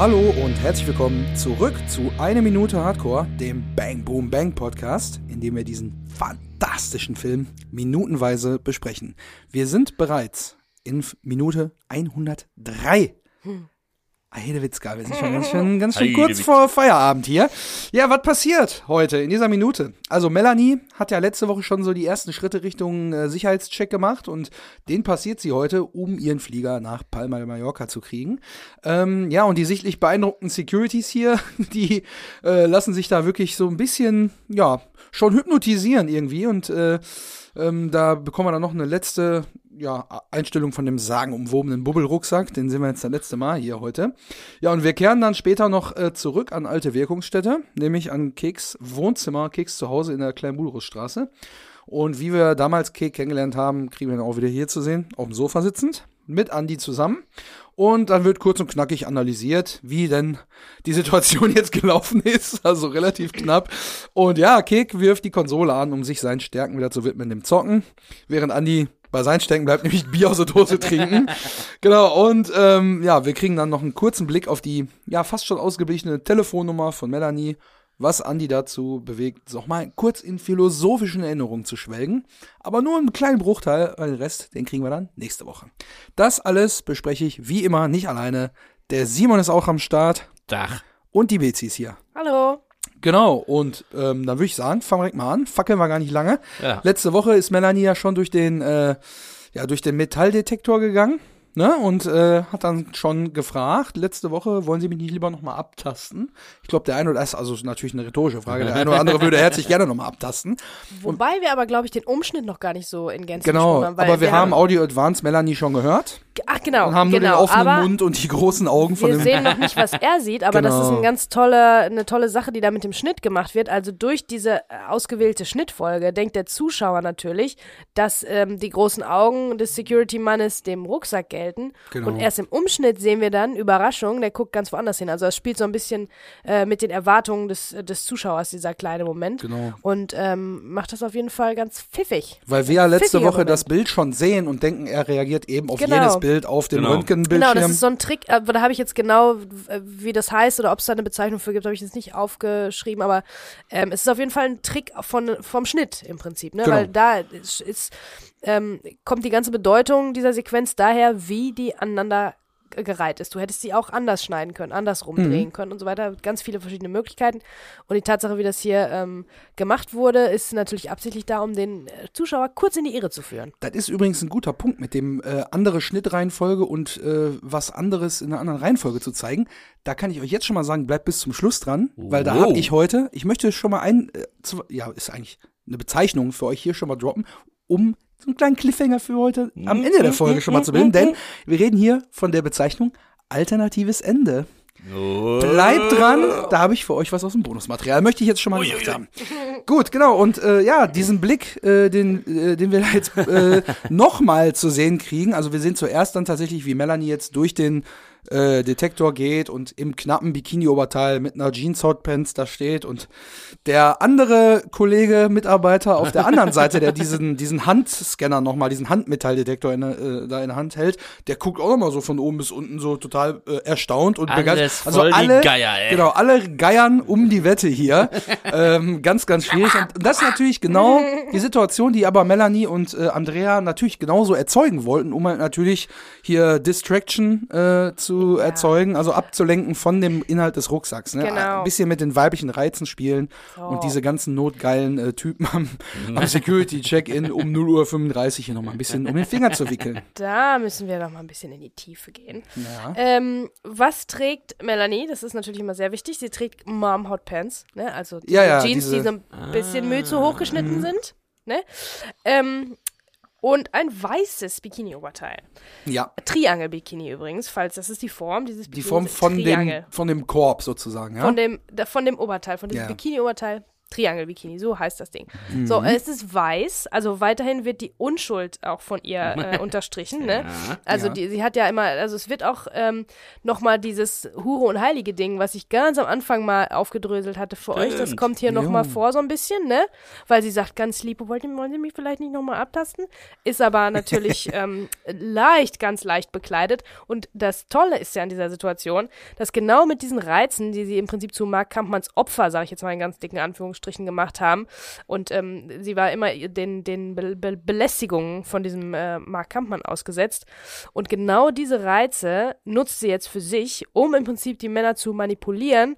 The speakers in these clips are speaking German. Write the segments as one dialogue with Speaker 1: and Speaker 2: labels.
Speaker 1: Hallo und herzlich willkommen zurück zu Eine Minute Hardcore, dem Bang Boom Bang Podcast, in dem wir diesen fantastischen Film minutenweise besprechen. Wir sind bereits in Minute 103. Hm. Heidewitzka, wir sind schon ganz schön, ganz schön kurz vor Feierabend hier. Ja, was passiert heute in dieser Minute? Also Melanie hat ja letzte Woche schon so die ersten Schritte Richtung äh, Sicherheitscheck gemacht und den passiert sie heute, um ihren Flieger nach Palma de Mallorca zu kriegen. Ähm, ja, und die sichtlich beeindruckten Securities hier, die äh, lassen sich da wirklich so ein bisschen, ja, schon hypnotisieren irgendwie und äh, ähm, da bekommen wir dann noch eine letzte ja, Einstellung von dem sagenumwobenen Bubbelrucksack. Den sehen wir jetzt das letzte Mal hier heute. Ja, und wir kehren dann später noch äh, zurück an alte Wirkungsstätte, nämlich an Keks Wohnzimmer, Keks zu Hause in der kleinen Budrusstraße. Und wie wir damals Kek kennengelernt haben, kriegen wir ihn auch wieder hier zu sehen, auf dem Sofa sitzend, mit Andi zusammen. Und dann wird kurz und knackig analysiert, wie denn die Situation jetzt gelaufen ist. Also relativ knapp. Und ja, Kek wirft die Konsole an, um sich seinen Stärken wieder zu widmen, dem Zocken. Während Andi bei seinen Stecken bleibt nämlich Bier aus der Dose trinken. genau, und ähm, ja, wir kriegen dann noch einen kurzen Blick auf die ja fast schon ausgeblichene Telefonnummer von Melanie, was Andy dazu bewegt, nochmal kurz in philosophischen Erinnerungen zu schwelgen. Aber nur einen kleinen Bruchteil, weil den Rest, den kriegen wir dann nächste Woche. Das alles bespreche ich wie immer nicht alleine. Der Simon ist auch am Start.
Speaker 2: Dach.
Speaker 1: Und die Bezi ist hier.
Speaker 3: Hallo.
Speaker 1: Genau, und ähm, dann würde ich sagen, fangen wir direkt mal an. Fackeln wir gar nicht lange. Ja. Letzte Woche ist Melanie ja schon durch den, äh, ja, durch den Metalldetektor gegangen. Ne, und äh, hat dann schon gefragt, letzte Woche, wollen Sie mich nicht lieber nochmal abtasten? Ich glaube, der eine oder andere, also natürlich eine rhetorische Frage, der eine oder andere würde herzlich gerne nochmal abtasten.
Speaker 3: Wobei und, wir aber, glaube ich, den Umschnitt noch gar nicht so in Gänze
Speaker 1: Genau, haben, aber wir, wir haben Audio Advanced Melanie schon gehört.
Speaker 3: Ach, genau.
Speaker 1: Und haben
Speaker 3: genau,
Speaker 1: nur den offenen Mund und die großen Augen von
Speaker 3: wir
Speaker 1: dem.
Speaker 3: Wir sehen noch nicht, was er sieht, aber genau. das ist eine ganz tolle, eine tolle Sache, die da mit dem Schnitt gemacht wird. Also durch diese äh, ausgewählte Schnittfolge denkt der Zuschauer natürlich, dass ähm, die großen Augen des Security-Mannes dem Rucksack gelten. Genau. Und erst im Umschnitt sehen wir dann, Überraschung, der guckt ganz woanders hin. Also es spielt so ein bisschen äh, mit den Erwartungen des, des Zuschauers, dieser kleine Moment.
Speaker 1: Genau.
Speaker 3: Und ähm, macht das auf jeden Fall ganz pfiffig.
Speaker 1: Weil wir ja letzte Woche Moment. das Bild schon sehen und denken, er reagiert eben auf genau. jedes Bild Bild auf dem genau. Röntgenbildschirm.
Speaker 3: Genau, das ist so ein Trick, aber da habe ich jetzt genau, wie das heißt oder ob es da eine Bezeichnung für gibt, habe ich jetzt nicht aufgeschrieben, aber ähm, es ist auf jeden Fall ein Trick von, vom Schnitt im Prinzip, ne? Genau. Weil da ist, ist ähm, kommt die ganze Bedeutung dieser Sequenz daher, wie die aneinander gereiht ist. Du hättest sie auch anders schneiden können, anders rumdrehen mhm. können und so weiter. Ganz viele verschiedene Möglichkeiten. Und die Tatsache, wie das hier ähm, gemacht wurde, ist natürlich absichtlich da, um den äh, Zuschauer kurz in die Irre zu führen.
Speaker 1: Das ist übrigens ein guter Punkt mit dem äh, andere Schnittreihenfolge und äh, was anderes in einer anderen Reihenfolge zu zeigen. Da kann ich euch jetzt schon mal sagen, bleibt bis zum Schluss dran, oh. weil da habe ich heute, ich möchte schon mal ein, äh, ja, ist eigentlich eine Bezeichnung für euch hier schon mal droppen, um so einen kleinen Cliffhanger für heute am Ende der Folge schon mal zu bilden, denn wir reden hier von der Bezeichnung alternatives Ende. Oh. Bleibt dran, da habe ich für euch was aus dem Bonusmaterial. Möchte ich jetzt schon mal gesagt haben. Gut, genau. Und äh, ja, diesen Blick, äh, den, äh, den wir jetzt äh, nochmal zu sehen kriegen. Also wir sehen zuerst dann tatsächlich, wie Melanie jetzt durch den äh, Detektor geht und im knappen Bikini-Oberteil mit einer Jeans-Hotpants da steht und der andere Kollege, Mitarbeiter auf der anderen Seite, der diesen, diesen Handscanner nochmal, diesen Handmetalldetektor in, äh, da in der Hand hält, der guckt auch nochmal so von oben bis unten so total äh, erstaunt und begeistert.
Speaker 2: Also alle, Geier, ey.
Speaker 1: genau, alle geiern um die Wette hier. ähm, ganz, ganz schwierig. Und das ist natürlich genau die Situation, die aber Melanie und äh, Andrea natürlich genauso erzeugen wollten, um halt natürlich hier Distraction äh, zu zu ja. erzeugen, also abzulenken von dem Inhalt des Rucksacks. Ne?
Speaker 3: Genau.
Speaker 1: Ein bisschen mit den weiblichen Reizen spielen so. und diese ganzen notgeilen äh, Typen am, am Security-Check-In um 0.35 Uhr hier nochmal ein bisschen um den Finger zu wickeln.
Speaker 3: Da müssen wir noch mal ein bisschen in die Tiefe gehen. Ja. Ähm, was trägt Melanie? Das ist natürlich immer sehr wichtig. Sie trägt Mom Hot Pants, ne? also
Speaker 1: ja,
Speaker 3: Jeans, diese, die so ein bisschen Mühe zu hoch geschnitten mhm. sind. Ne? Ähm, und ein weißes Bikini-Oberteil.
Speaker 1: Ja.
Speaker 3: Triangel-Bikini übrigens, falls das ist die Form dieses
Speaker 1: Bikini. Die Form von dem, von dem Korb sozusagen, ja?
Speaker 3: Von dem, von dem Oberteil, von diesem ja. Bikini-Oberteil. Triangelbikini, so heißt das Ding. Mhm. So, es ist weiß, also weiterhin wird die Unschuld auch von ihr äh, unterstrichen, ne? Ja. Also ja. Die, sie hat ja immer, also es wird auch ähm, nochmal dieses Hure und Heilige Ding, was ich ganz am Anfang mal aufgedröselt hatte für Stimmt. euch, das kommt hier nochmal vor so ein bisschen, ne? Weil sie sagt ganz lieb, wollt wollen Sie mich vielleicht nicht nochmal abtasten? Ist aber natürlich ähm, leicht, ganz leicht bekleidet und das Tolle ist ja an dieser Situation, dass genau mit diesen Reizen, die sie im Prinzip zu Mark Kampmanns Opfer, sage ich jetzt mal in ganz dicken Anführungsstrichen, gemacht haben. Und ähm, sie war immer den, den Be Be Belästigungen von diesem äh, Mark Kampmann ausgesetzt. Und genau diese Reize nutzt sie jetzt für sich, um im Prinzip die Männer zu manipulieren.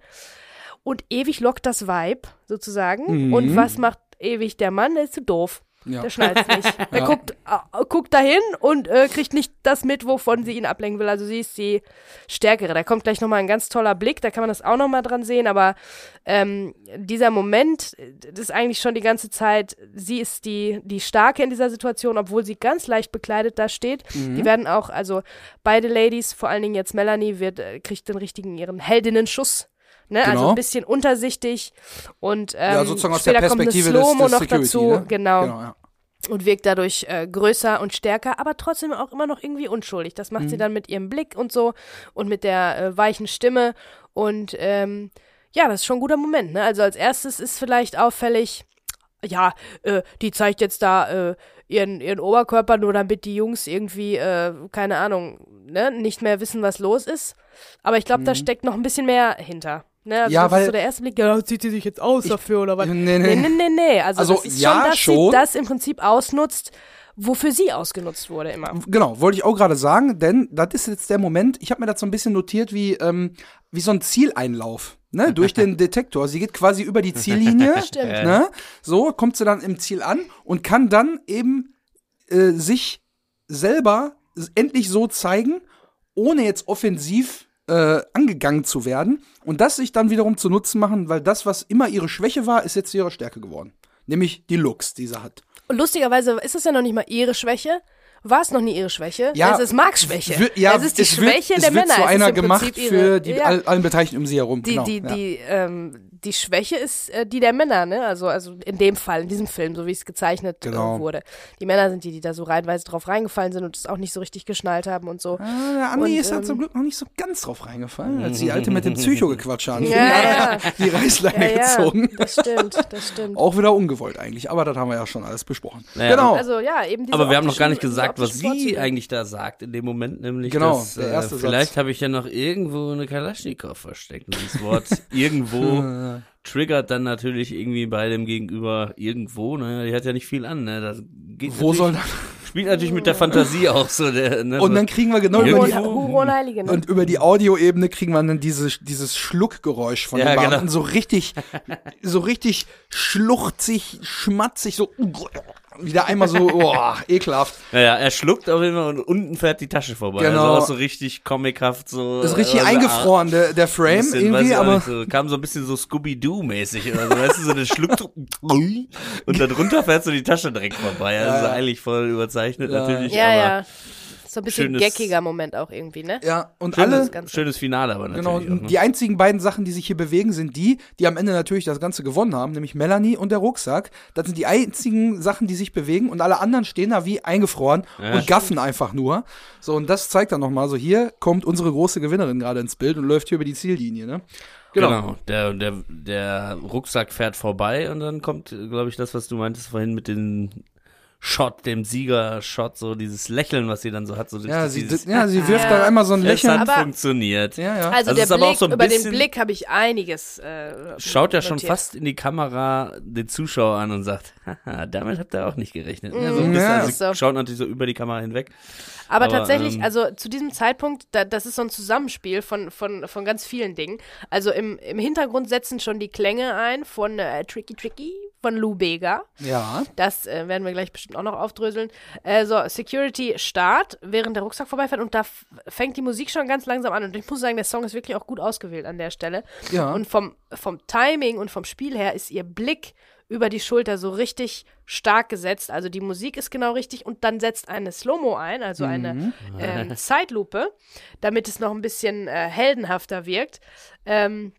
Speaker 3: Und ewig lockt das Vibe, sozusagen. Mhm. Und was macht ewig der Mann? Der ist zu doof. Ja. Der schnallt nicht. Der ja. guckt, äh, guckt dahin und äh, kriegt nicht das mit, wovon sie ihn ablenken will. Also sie ist die Stärkere. Da kommt gleich nochmal ein ganz toller Blick, da kann man das auch nochmal dran sehen. Aber ähm, dieser Moment, das ist eigentlich schon die ganze Zeit, sie ist die, die Starke in dieser Situation, obwohl sie ganz leicht bekleidet da steht. Mhm. Die werden auch, also beide Ladies, vor allen Dingen jetzt Melanie, wird, äh, kriegt den richtigen, ihren Heldinnenschuss Ne? Also genau. Also ein bisschen untersichtig und ähm, ja, sozusagen aus der Perspektive kommt eine Slow-Mo noch Security, dazu, ne? genau. genau ja. Und wirkt dadurch äh, größer und stärker, aber trotzdem auch immer noch irgendwie unschuldig. Das macht mhm. sie dann mit ihrem Blick und so und mit der äh, weichen Stimme. Und ähm, ja, das ist schon ein guter Moment. Ne? Also als erstes ist vielleicht auffällig, ja, äh, die zeigt jetzt da äh, ihren, ihren Oberkörper, nur damit die Jungs irgendwie, äh, keine Ahnung, ne, nicht mehr wissen, was los ist. Aber ich glaube, mhm. da steckt noch ein bisschen mehr hinter. Ne, also ja, das weil, ist so der erste Blick, ja, zieht sie sich jetzt aus ich, dafür oder was? Nee, nee, nee, nee. nee. Also, also das ist ja, schon, dass schon. sie das im Prinzip ausnutzt, wofür sie ausgenutzt wurde immer.
Speaker 1: Genau, wollte ich auch gerade sagen, denn das ist jetzt der Moment, ich habe mir das so ein bisschen notiert wie, ähm, wie so ein Zieleinlauf. Ne, durch den Detektor. Sie geht quasi über die Ziellinie. Stimmt. Ne, so kommt sie dann im Ziel an und kann dann eben äh, sich selber endlich so zeigen, ohne jetzt offensiv äh, angegangen zu werden und das sich dann wiederum zu Nutzen machen, weil das, was immer ihre Schwäche war, ist jetzt ihre Stärke geworden. Nämlich die Looks, die sie hat.
Speaker 3: Und lustigerweise ist es ja noch nicht mal ihre Schwäche, war es noch nie ihre Schwäche. Ja, es ist Marks Schwäche. Ja, es ist die es Schwäche
Speaker 1: wird,
Speaker 3: der Männer. Es
Speaker 1: wird zu einer gemacht ihre, für die ja. allen Beteiligten um sie herum.
Speaker 3: Die,
Speaker 1: genau,
Speaker 3: die, ja. die, ähm, die Schwäche ist äh, die der Männer, ne? Also, also in dem Fall, in diesem Film, so wie es gezeichnet äh, genau. äh, wurde. Die Männer sind die, die da so reihenweise drauf reingefallen sind und es auch nicht so richtig geschnallt haben und so.
Speaker 1: Ah, der Andi und, ist ähm, da zum Glück noch nicht so ganz drauf reingefallen, als die Alte mit dem Psycho gequatscht haben.
Speaker 3: Ja, ja.
Speaker 1: Die Reißleine ja, gezogen.
Speaker 3: Das stimmt, das stimmt.
Speaker 1: Auch wieder ungewollt eigentlich, aber das haben wir ja schon alles besprochen.
Speaker 2: Naja. Genau. Also, ja, eben aber wir haben noch gar nicht gesagt, was sie eigentlich da sagt in dem Moment, nämlich genau, dass, der erste äh, vielleicht habe ich ja noch irgendwo eine Kalaschnikow versteckt. Und das Wort irgendwo triggert dann natürlich irgendwie bei dem Gegenüber irgendwo, ne? Die hat ja nicht viel an, ne? Das geht
Speaker 1: Wo soll das?
Speaker 2: Spielt natürlich mit der Fantasie auch so. Der,
Speaker 1: ne? Und dann kriegen wir genau über die, Heilige, ne? und über die Audioebene kriegen wir dann dieses, dieses Schluckgeräusch von ja, dem Beamten. Genau. So richtig, so richtig schluchzig, schmatzig, so wieder einmal so, oh, ekelhaft.
Speaker 2: Naja, er schluckt auf jeden Fall und unten fährt die Tasche vorbei. Genau. Also auch so richtig comichaft so.
Speaker 1: Das ist richtig also, eingefroren, der, der Frame bisschen, irgendwie, aber.
Speaker 2: So, kam so ein bisschen so Scooby-Doo-mäßig oder so, weißt du, so eine schluckt und darunter fährt so die Tasche direkt vorbei. Also ja. eigentlich voll überzeichnet ja. natürlich.
Speaker 3: Ja, ja. So ein bisschen schönes, geckiger Moment auch irgendwie, ne?
Speaker 1: Ja, und
Speaker 2: schönes,
Speaker 1: alle.
Speaker 2: Schönes Finale aber natürlich. Genau, auch,
Speaker 1: ne? die einzigen beiden Sachen, die sich hier bewegen, sind die, die am Ende natürlich das Ganze gewonnen haben, nämlich Melanie und der Rucksack. Das sind die einzigen Sachen, die sich bewegen und alle anderen stehen da wie eingefroren ja, und gaffen einfach nur. So, und das zeigt dann nochmal so, hier kommt unsere große Gewinnerin gerade ins Bild und läuft hier über die Ziellinie, ne?
Speaker 2: Genau. genau. Der, der, der Rucksack fährt vorbei und dann kommt, glaube ich, das, was du meintest vorhin mit den Shot, dem Sieger-Shot, so dieses Lächeln, was sie dann so hat. So
Speaker 1: ja,
Speaker 2: sie,
Speaker 1: dieses, ja, sie wirft ja. da einmal so ein Lächeln.
Speaker 2: Es hat aber funktioniert.
Speaker 3: Ja, ja. Also, also der Blick, so über den Blick habe ich einiges äh,
Speaker 2: Schaut ja schon fast in die Kamera den Zuschauer an und sagt, haha, damit habt ihr auch nicht gerechnet. Mm, ja, so ein bisschen, also so. Schaut natürlich so über die Kamera hinweg.
Speaker 3: Aber, aber tatsächlich, ähm, also zu diesem Zeitpunkt, da, das ist so ein Zusammenspiel von, von, von ganz vielen Dingen. Also im, im Hintergrund setzen schon die Klänge ein von äh, Tricky Tricky von Lou Bega.
Speaker 1: Ja.
Speaker 3: Das äh, werden wir gleich bestimmt auch noch aufdröseln. Äh, so, Security Start, während der Rucksack vorbeifährt und da fängt die Musik schon ganz langsam an. Und ich muss sagen, der Song ist wirklich auch gut ausgewählt an der Stelle. Ja. Und vom, vom Timing und vom Spiel her ist ihr Blick über die Schulter so richtig stark gesetzt. Also die Musik ist genau richtig und dann setzt eine Slow-Mo ein, also eine mhm. ähm, Zeitlupe, damit es noch ein bisschen äh, heldenhafter wirkt. Ähm,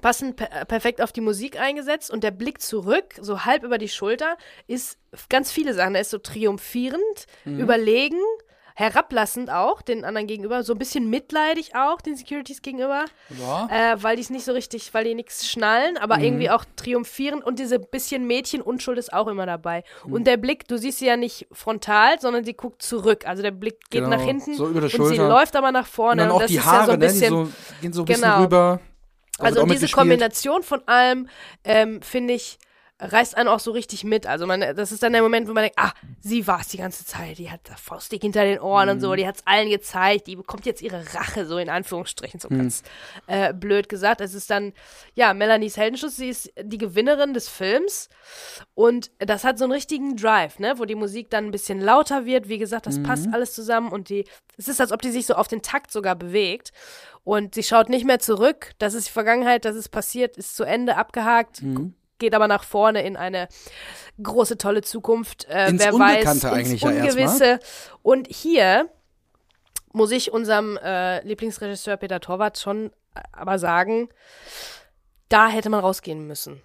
Speaker 3: passend per perfekt auf die Musik eingesetzt und der Blick zurück, so halb über die Schulter, ist ganz viele Sachen. Er ist so triumphierend, mhm. überlegen, herablassend auch den anderen gegenüber, so ein bisschen mitleidig auch den Securities gegenüber, ja. äh, weil die es nicht so richtig, weil die nichts schnallen, aber mhm. irgendwie auch triumphierend und diese bisschen Mädchenunschuld ist auch immer dabei. Mhm. Und der Blick, du siehst sie ja nicht frontal, sondern sie guckt zurück, also der Blick geht genau. nach hinten
Speaker 1: so und
Speaker 3: sie läuft aber nach vorne.
Speaker 1: Und dann auch
Speaker 3: und
Speaker 1: die Haare, ja so ein bisschen, ne, die so, gehen so ein bisschen genau. rüber.
Speaker 3: Also, also diese Kombination von allem ähm, finde ich reißt einen auch so richtig mit. Also man, das ist dann der Moment, wo man denkt, ah, sie war es die ganze Zeit, die hat da Faustdick hinter den Ohren mhm. und so, mhm. die hat es allen gezeigt, die bekommt jetzt ihre Rache, so in Anführungsstrichen, so mhm. ganz äh, blöd gesagt. Es ist dann, ja, Melanies Heldenschuss, sie ist die Gewinnerin des Films und das hat so einen richtigen Drive, ne, wo die Musik dann ein bisschen lauter wird. Wie gesagt, das mhm. passt alles zusammen und die, es ist, als ob die sich so auf den Takt sogar bewegt. Und sie schaut nicht mehr zurück. Das ist die Vergangenheit, das ist passiert, ist zu Ende abgehakt. Mhm geht aber nach vorne in eine große, tolle Zukunft. Äh,
Speaker 1: ins
Speaker 3: wer
Speaker 1: Unbekannte
Speaker 3: weiß,
Speaker 1: eigentlich
Speaker 3: ins Ungewisse. Ja Und hier muss ich unserem äh, Lieblingsregisseur Peter Torwart schon äh, aber sagen, da hätte man rausgehen müssen.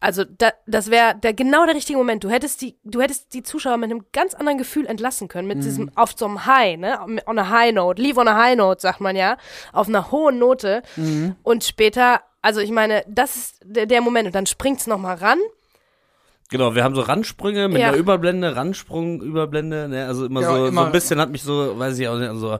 Speaker 3: Also da, das wäre der genau der richtige Moment. Du hättest die, du hättest die Zuschauer mit einem ganz anderen Gefühl entlassen können, mit mhm. diesem auf so einem High, ne, on a high note, leave on a high note, sagt man ja, auf einer hohen Note. Mhm. Und später also ich meine, das ist der, der Moment und dann springt's noch mal ran.
Speaker 2: Genau, wir haben so Randsprünge mit ja. einer Überblende, Randsprung, Überblende, ne, also immer ja, so immer. so ein bisschen hat mich so, weiß ich auch nicht, so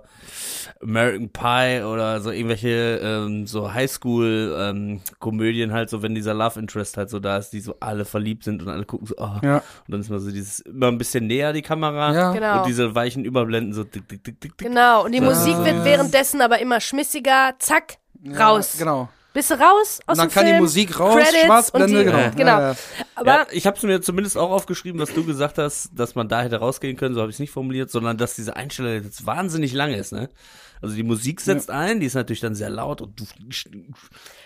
Speaker 2: American Pie oder so irgendwelche ähm, so Highschool ähm, Komödien halt so, wenn dieser Love Interest halt so da ist, die so alle verliebt sind und alle gucken so, oh. ja. und dann ist man so dieses immer ein bisschen näher die Kamera ja. genau. und diese weichen Überblenden so dick, dick, dick, dick, dick.
Speaker 3: Genau, und die Musik wird währenddessen aber immer schmissiger, zack, raus.
Speaker 1: Genau.
Speaker 3: Bist du raus aus
Speaker 1: Und dann
Speaker 3: dem
Speaker 1: kann
Speaker 3: Film,
Speaker 1: die Musik raus, Credits Schwarzblende,
Speaker 3: die,
Speaker 1: genau.
Speaker 3: genau. Ja, Aber
Speaker 2: ja, ich habe es mir zumindest auch aufgeschrieben, dass du gesagt hast, dass man da hätte rausgehen können, so habe ich es nicht formuliert, sondern dass diese Einstellung jetzt wahnsinnig lang ist, ne? Also die Musik setzt ja. ein, die ist natürlich dann sehr laut und du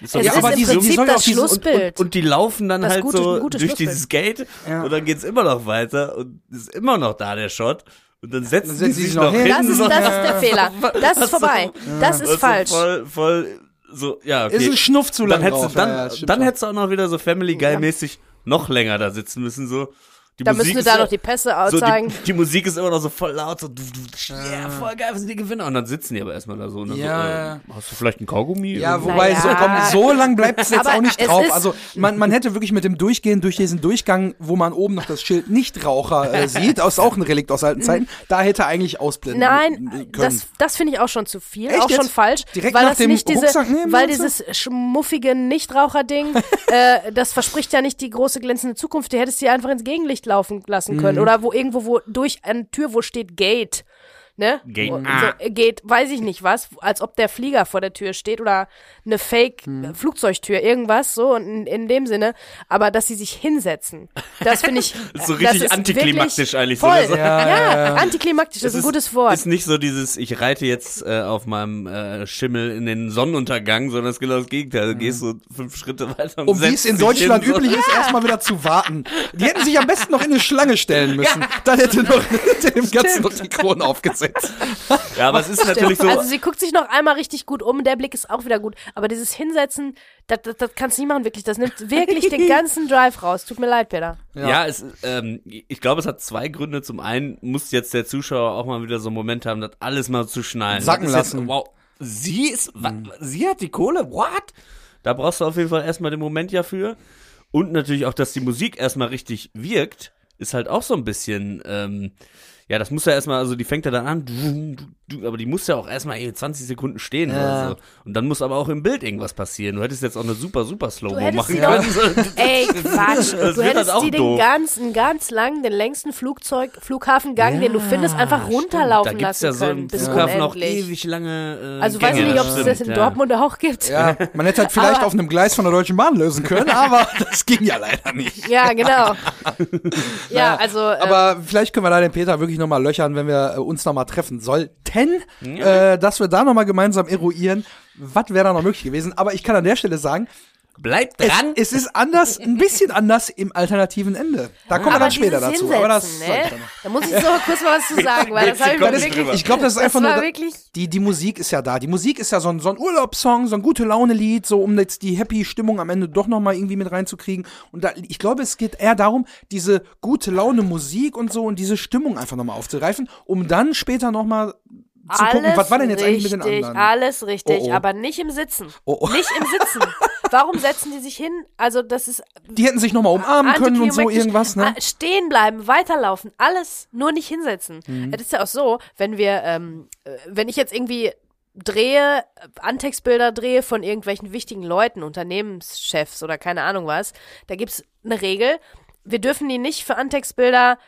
Speaker 3: ist ja, aber die, die soll das Schlussbild.
Speaker 2: Und, und, und, die laufen dann das halt gute, so durch dieses Gate ja. und dann geht's immer noch weiter und ist immer noch da der Shot. Und dann setzen dann sie sich noch hin.
Speaker 3: Das ist, das ist der Fehler. Das ist vorbei. Das ist falsch.
Speaker 2: Voll, voll so, ja, okay.
Speaker 1: Ist ein Schnuff zu lang
Speaker 2: dann hättest, drauf. Dann, ja, ja, dann hättest du auch noch wieder so Family Guy mäßig noch länger da sitzen müssen, so.
Speaker 3: Die da Musik müssen wir da noch die Pässe so, zeigen.
Speaker 2: Die, die, Musik ist immer noch so voll laut, so, du, du, yeah, voll geil, wir sind die Gewinner. Und dann sitzen die aber erstmal da so. Ne,
Speaker 1: ja.
Speaker 2: So, äh, hast du vielleicht ein Kaugummi?
Speaker 1: Ja, wobei, ja. so, komm, so lang bleibt es jetzt aber auch nicht drauf. Also, man, man hätte wirklich mit dem Durchgehen durch diesen Durchgang, wo man oben noch das Schild Nichtraucher äh, sieht, das ist auch ein Relikt aus alten Zeiten, da hätte eigentlich ausblenden
Speaker 3: Nein,
Speaker 1: können.
Speaker 3: das, das finde ich auch schon zu viel,
Speaker 1: Echt
Speaker 3: auch
Speaker 1: jetzt?
Speaker 3: schon falsch.
Speaker 1: Direkt
Speaker 3: weil
Speaker 1: nach
Speaker 3: das
Speaker 1: dem
Speaker 3: nicht diese,
Speaker 1: nehmen,
Speaker 3: Weil dieses schmuffige Nichtraucher-Ding, äh, das verspricht ja nicht die große glänzende Zukunft, die hättest du einfach ins Gegenlicht laufen lassen können. Mhm. Oder wo irgendwo, wo durch eine Tür, wo steht Gate ne?
Speaker 2: Gate. So,
Speaker 3: ah. geht, weiß ich nicht was, als ob der Flieger vor der Tür steht oder eine Fake-Flugzeugtür, hm. irgendwas, so in, in dem Sinne. Aber dass sie sich hinsetzen, das finde ich.
Speaker 2: so richtig antiklimaktisch eigentlich.
Speaker 3: Voll.
Speaker 2: So
Speaker 3: ja, ja, ja, antiklimaktisch, das ist ein gutes Wort.
Speaker 2: Ist nicht so dieses, ich reite jetzt äh, auf meinem äh, Schimmel in den Sonnenuntergang, sondern es ist genau das Gegenteil. Du gehst so fünf Schritte weiter und
Speaker 1: Um wie es in Deutschland üblich so. ist, erstmal wieder zu warten. Die hätten sich am besten noch in eine Schlange stellen müssen. Dann hätte noch dem Ganzen noch die Krone aufgesetzt gesetzt.
Speaker 2: Ja, aber es ist natürlich so.
Speaker 3: Also sie guckt sich noch einmal richtig gut um, der Blick ist auch wieder gut. Aber dieses Hinsetzen, das, das, das kannst du nicht machen, wirklich. Das nimmt wirklich den ganzen Drive raus. Tut mir leid, Peter.
Speaker 2: Ja, ja es, ähm, ich glaube, es hat zwei Gründe. Zum einen muss jetzt der Zuschauer auch mal wieder so einen Moment haben, das alles mal zu schnallen.
Speaker 1: Sacken lassen.
Speaker 2: Jetzt, wow, sie ist, mhm. sie hat die Kohle, what? Da brauchst du auf jeden Fall erstmal den Moment ja für. Und natürlich auch, dass die Musik erstmal richtig wirkt, ist halt auch so ein bisschen, ähm, ja, das muss ja erstmal, also die fängt ja dann an, du, du, du, aber die muss ja auch erstmal 20 Sekunden stehen ja. oder so. Und dann muss aber auch im Bild irgendwas passieren. Du hättest jetzt auch eine super, super Slow-Mo machen
Speaker 3: ja.
Speaker 2: können.
Speaker 3: Ey, Quatsch. du hättest die den ganzen, ganz langen, den längsten Flugzeug, Flughafengang, ja, den du findest, einfach runterlaufen lassen
Speaker 2: Da gibt's ja so im Flughafen auch ewig lange
Speaker 3: äh, Also weiß ich nicht, ob es das in Dortmund auch gibt.
Speaker 1: Ja, man hätte halt vielleicht aber, auf einem Gleis von der Deutschen Bahn lösen können, aber das ging ja leider nicht.
Speaker 3: Ja, genau. ja, also.
Speaker 1: Aber ähm, vielleicht können wir da den Peter wirklich nochmal löchern, wenn wir äh, uns nochmal treffen sollten, ja. äh, dass wir da nochmal gemeinsam eruieren, was wäre da noch möglich gewesen. Aber ich kann an der Stelle sagen,
Speaker 2: Bleibt dran.
Speaker 1: Es, es, ist anders, ein bisschen anders im alternativen Ende. Da kommen wir dann später dazu.
Speaker 3: Aber das ne? Da muss ich so kurz mal was zu sagen, weil das habe ich mir wirklich.
Speaker 1: Ich glaube, das ist einfach nur. Die, die Musik ist ja da. Die Musik ist ja so ein, so ein Urlaubssong, so ein gute Laune-Lied, so um jetzt die happy Stimmung am Ende doch nochmal irgendwie mit reinzukriegen. Und da, ich glaube, es geht eher darum, diese gute Laune Musik und so und diese Stimmung einfach nochmal aufzugreifen, um dann später nochmal zu alles gucken, was war denn jetzt richtig, eigentlich mit den anderen?
Speaker 3: Alles richtig, oh, oh. aber nicht im Sitzen. Oh, oh. nicht im Sitzen. Warum setzen die sich hin? Also das ist.
Speaker 1: Die hätten sich nochmal umarmen können und so irgendwas, ne?
Speaker 3: Ah, stehen bleiben, weiterlaufen, alles, nur nicht hinsetzen. Mhm. Es ist ja auch so, wenn wir, ähm, äh, wenn ich jetzt irgendwie drehe, Antextbilder drehe von irgendwelchen wichtigen Leuten, Unternehmenschefs oder keine Ahnung was, da gibt's eine Regel. Wir dürfen die nicht für Antextbilder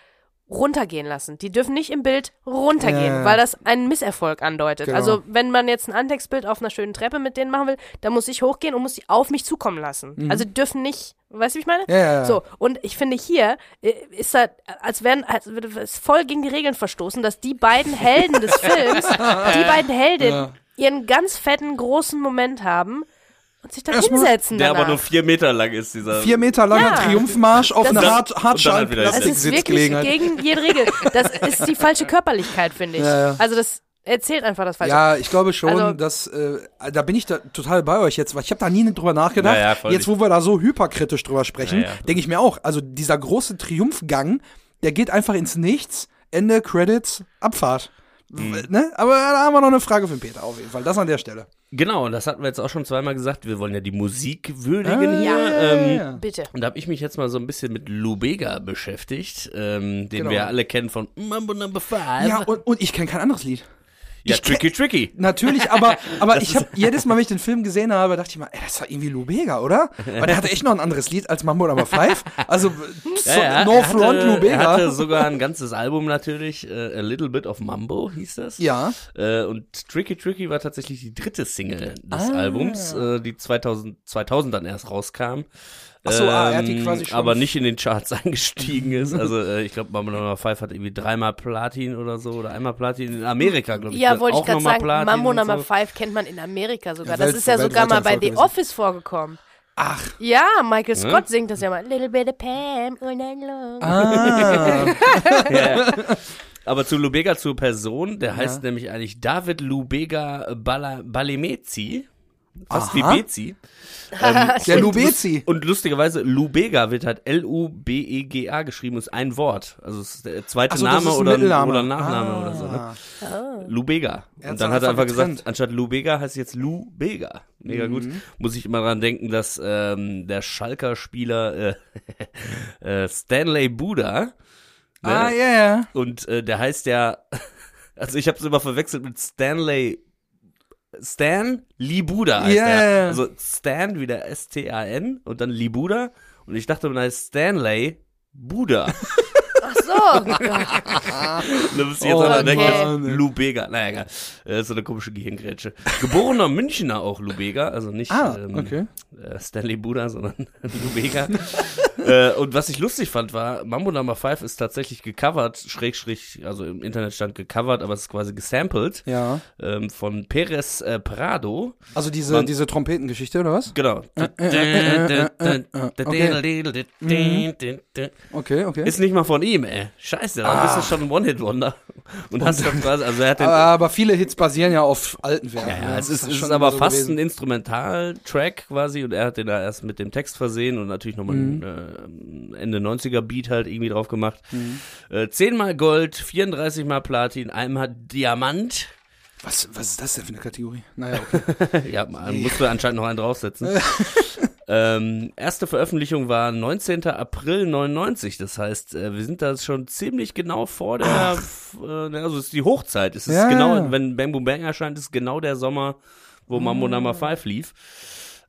Speaker 3: runtergehen lassen. Die dürfen nicht im Bild runtergehen, ja. weil das einen Misserfolg andeutet. Genau. Also wenn man jetzt ein Antextbild auf einer schönen Treppe mit denen machen will, dann muss ich hochgehen und muss sie auf mich zukommen lassen. Mhm. Also die dürfen nicht, weißt du, wie ich meine?
Speaker 1: Ja, ja,
Speaker 3: So, und ich finde hier äh, ist da, als wären, als würde es voll gegen die Regeln verstoßen, dass die beiden Helden des Films, die beiden Heldinnen, ihren ganz fetten, großen Moment haben und sich da Erstmal, hinsetzen.
Speaker 2: Der danach. aber nur vier Meter lang ist, dieser.
Speaker 1: Vier Meter langer ja. Triumphmarsch auf einer hart,
Speaker 3: hart Das ist wirklich gegen jede Regel. Das ist die falsche Körperlichkeit, finde ich. Ja, ja. Also das erzählt einfach das falsche.
Speaker 1: Ja, ich glaube schon, also, dass äh, da bin ich da total bei euch jetzt, weil ich habe da nie drüber nachgedacht. Ja, ja, jetzt, wo wir da so hyperkritisch drüber sprechen, ja, denke ich mir auch, also dieser große Triumphgang, der geht einfach ins Nichts. Ende Credits, Abfahrt. Mhm. Ne? Aber da haben wir noch eine Frage für den Peter auf jeden Fall. Das an der Stelle.
Speaker 2: Genau, das hatten wir jetzt auch schon zweimal gesagt. Wir wollen ja die Musik würdigen ah, hier. Ähm,
Speaker 3: ja. Bitte.
Speaker 2: Und da habe ich mich jetzt mal so ein bisschen mit Lou Bega beschäftigt, ähm, den genau. wir alle kennen von Mambo Number Five.
Speaker 1: Ja, und, und ich kenne kein anderes Lied.
Speaker 2: Ja, tricky, tricky.
Speaker 1: Natürlich, aber, aber ich habe jedes Mal, wenn ich den Film gesehen habe, dachte ich mal, ey, das war irgendwie Lou Bega, oder? Weil der hatte echt noch ein anderes Lied als Mambo Number Five. Also
Speaker 2: so, ja, ja, No Front Lou Bega. Er hatte sogar ein ganzes Album natürlich, uh, A Little Bit of Mambo hieß das.
Speaker 1: Ja.
Speaker 2: Uh, und Tricky Tricky war tatsächlich die dritte Single des ah. Albums, uh, die 2000, 2000 dann erst rauskam.
Speaker 1: Ach so, ah, er hat die quasi
Speaker 2: ähm, schon. Aber nicht in den Charts eingestiegen ist. Also äh, ich glaube, Mambo Number 5 hat irgendwie dreimal Platin oder so oder einmal Platin in Amerika, glaube ich.
Speaker 3: Ja, wollte ich gerade sagen, Platin Mambo Number so. 5 kennt man in Amerika sogar. Ja, das ist ja sogar mal bei The Office vorgekommen.
Speaker 1: Ach.
Speaker 3: Ja, Michael Scott ja? singt das ja mal. Little bit of Pam all night long.
Speaker 1: Ah.
Speaker 2: ja. Aber zu Lubega, zur Person, der heißt nämlich eigentlich David Lubega Balemezi. Fast Aha. wie Bezi.
Speaker 1: Ähm, der Lubezi.
Speaker 2: Und lustigerweise, Lubega wird halt L-U-B-E-G-A geschrieben, ist ein Wort. Also es ist der zweite so, Name oder, oder Nachname ah. oder so. Ne? Ah. Lubega. Und dann hat er einfach getrennt. gesagt, anstatt Lubega heißt es jetzt Lubega. Mega mhm. gut. Muss ich immer dran denken, dass ähm, der Schalker Spieler äh, äh, Stanley Buda. Ne?
Speaker 1: Ah, ja, ja.
Speaker 2: Und äh, der heißt ja, also ich habe es immer verwechselt mit Stanley Stan Libuda heißt yeah. er. Also Stan wie der S-T-A-N und dann Libuda. Und ich dachte, man heißt Stanley Buda.
Speaker 3: Ach so.
Speaker 2: müsst ihr jetzt oh, aber denken, Lou Bega. Naja, egal. Das ist so eine komische Gehirngrätsche. Geborener Münchner auch Lou Bega, also nicht
Speaker 1: ah, ähm, okay.
Speaker 2: äh, Stanley Buda, sondern Lou Bega. Äh, und was ich lustig fand, war, Mambo Number 5 ist tatsächlich gecovert, schräg, schräg, also im Internet stand gecovert, aber es ist quasi gesampled.
Speaker 1: Ja.
Speaker 2: Ähm, von Perez äh, Prado.
Speaker 1: Also diese, Man, diese Trompetengeschichte, oder was?
Speaker 2: Genau.
Speaker 1: Okay, okay.
Speaker 2: Ist nicht mal von ihm, ey. Scheiße, aber ah. bist du schon ein One-Hit-Wonder. Und hast dann quasi, also er hat
Speaker 1: den, aber viele Hits basieren ja auf alten Werken.
Speaker 2: Ja, ja, ne? es ist, ist aber so fast gewesen. ein Instrumental-Track quasi und er hat den da erst mit dem Text versehen und natürlich nochmal mhm. ein äh, Ende 90er Beat halt irgendwie drauf gemacht. Mhm. Äh, zehnmal Gold, 34 mal Platin, einmal Diamant.
Speaker 1: Was, was ist das denn für eine Kategorie? Naja, okay.
Speaker 2: ja, man musst du anscheinend noch einen draufsetzen. Ähm, erste Veröffentlichung war 19. April 99. Das heißt, äh, wir sind da schon ziemlich genau vor der, äh, also es ist die Hochzeit. Es ist ja, genau, ja. wenn Bang Boom Bang erscheint, ist genau der Sommer, wo Mambo Number 5 lief.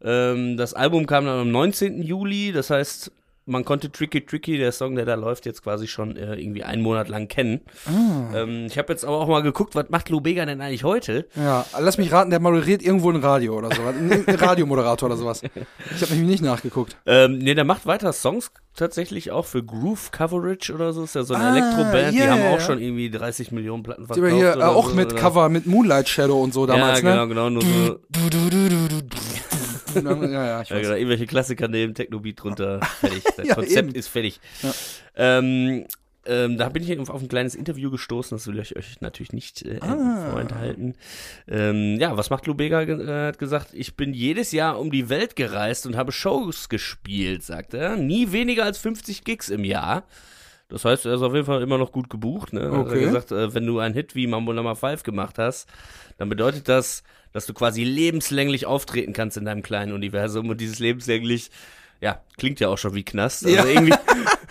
Speaker 2: Ähm, das Album kam dann am 19. Juli. Das heißt, man konnte Tricky Tricky, der Song, der da läuft, jetzt quasi schon äh, irgendwie einen Monat lang kennen. Ah. Ähm, ich habe jetzt aber auch mal geguckt, was macht Lou Bega denn eigentlich heute?
Speaker 1: Ja, lass mich raten, der moderiert irgendwo ein Radio oder sowas. Ein Radiomoderator oder sowas. Ich habe nämlich nicht nachgeguckt.
Speaker 2: Ähm, nee, der macht weiter Songs tatsächlich auch für Groove Coverage oder so. Ist ja so eine ah, Elektroband, yeah, die haben auch schon irgendwie 30 Millionen Platten verkauft.
Speaker 1: Die hier äh, auch so, mit oder? Cover, mit Moonlight Shadow und so damals,
Speaker 2: ja,
Speaker 1: genau,
Speaker 2: ne? genau, nur so. Ja, ja, ich weiß. Ja, genau, irgendwelche Klassiker nehmen, Technobeat drunter, fertig. Das Konzept eben. ist fertig. Ähm, ähm, da bin ich auf ein kleines Interview gestoßen, das will ich euch natürlich nicht äh, ah. vorenthalten. Ähm, ja, was macht Lubega? Äh, hat gesagt, ich bin jedes Jahr um die Welt gereist und habe Shows gespielt, sagt er. Nie weniger als 50 Gigs im Jahr. Das heißt, er ist auf jeden Fall immer noch gut gebucht. Ne? Okay. Er hat gesagt, äh, wenn du einen Hit wie Mambo Number 5 gemacht hast, dann bedeutet das, dass du quasi lebenslänglich auftreten kannst in deinem kleinen Universum und dieses lebenslänglich ja, klingt ja auch schon wie Knast. Also
Speaker 1: ja. irgendwie.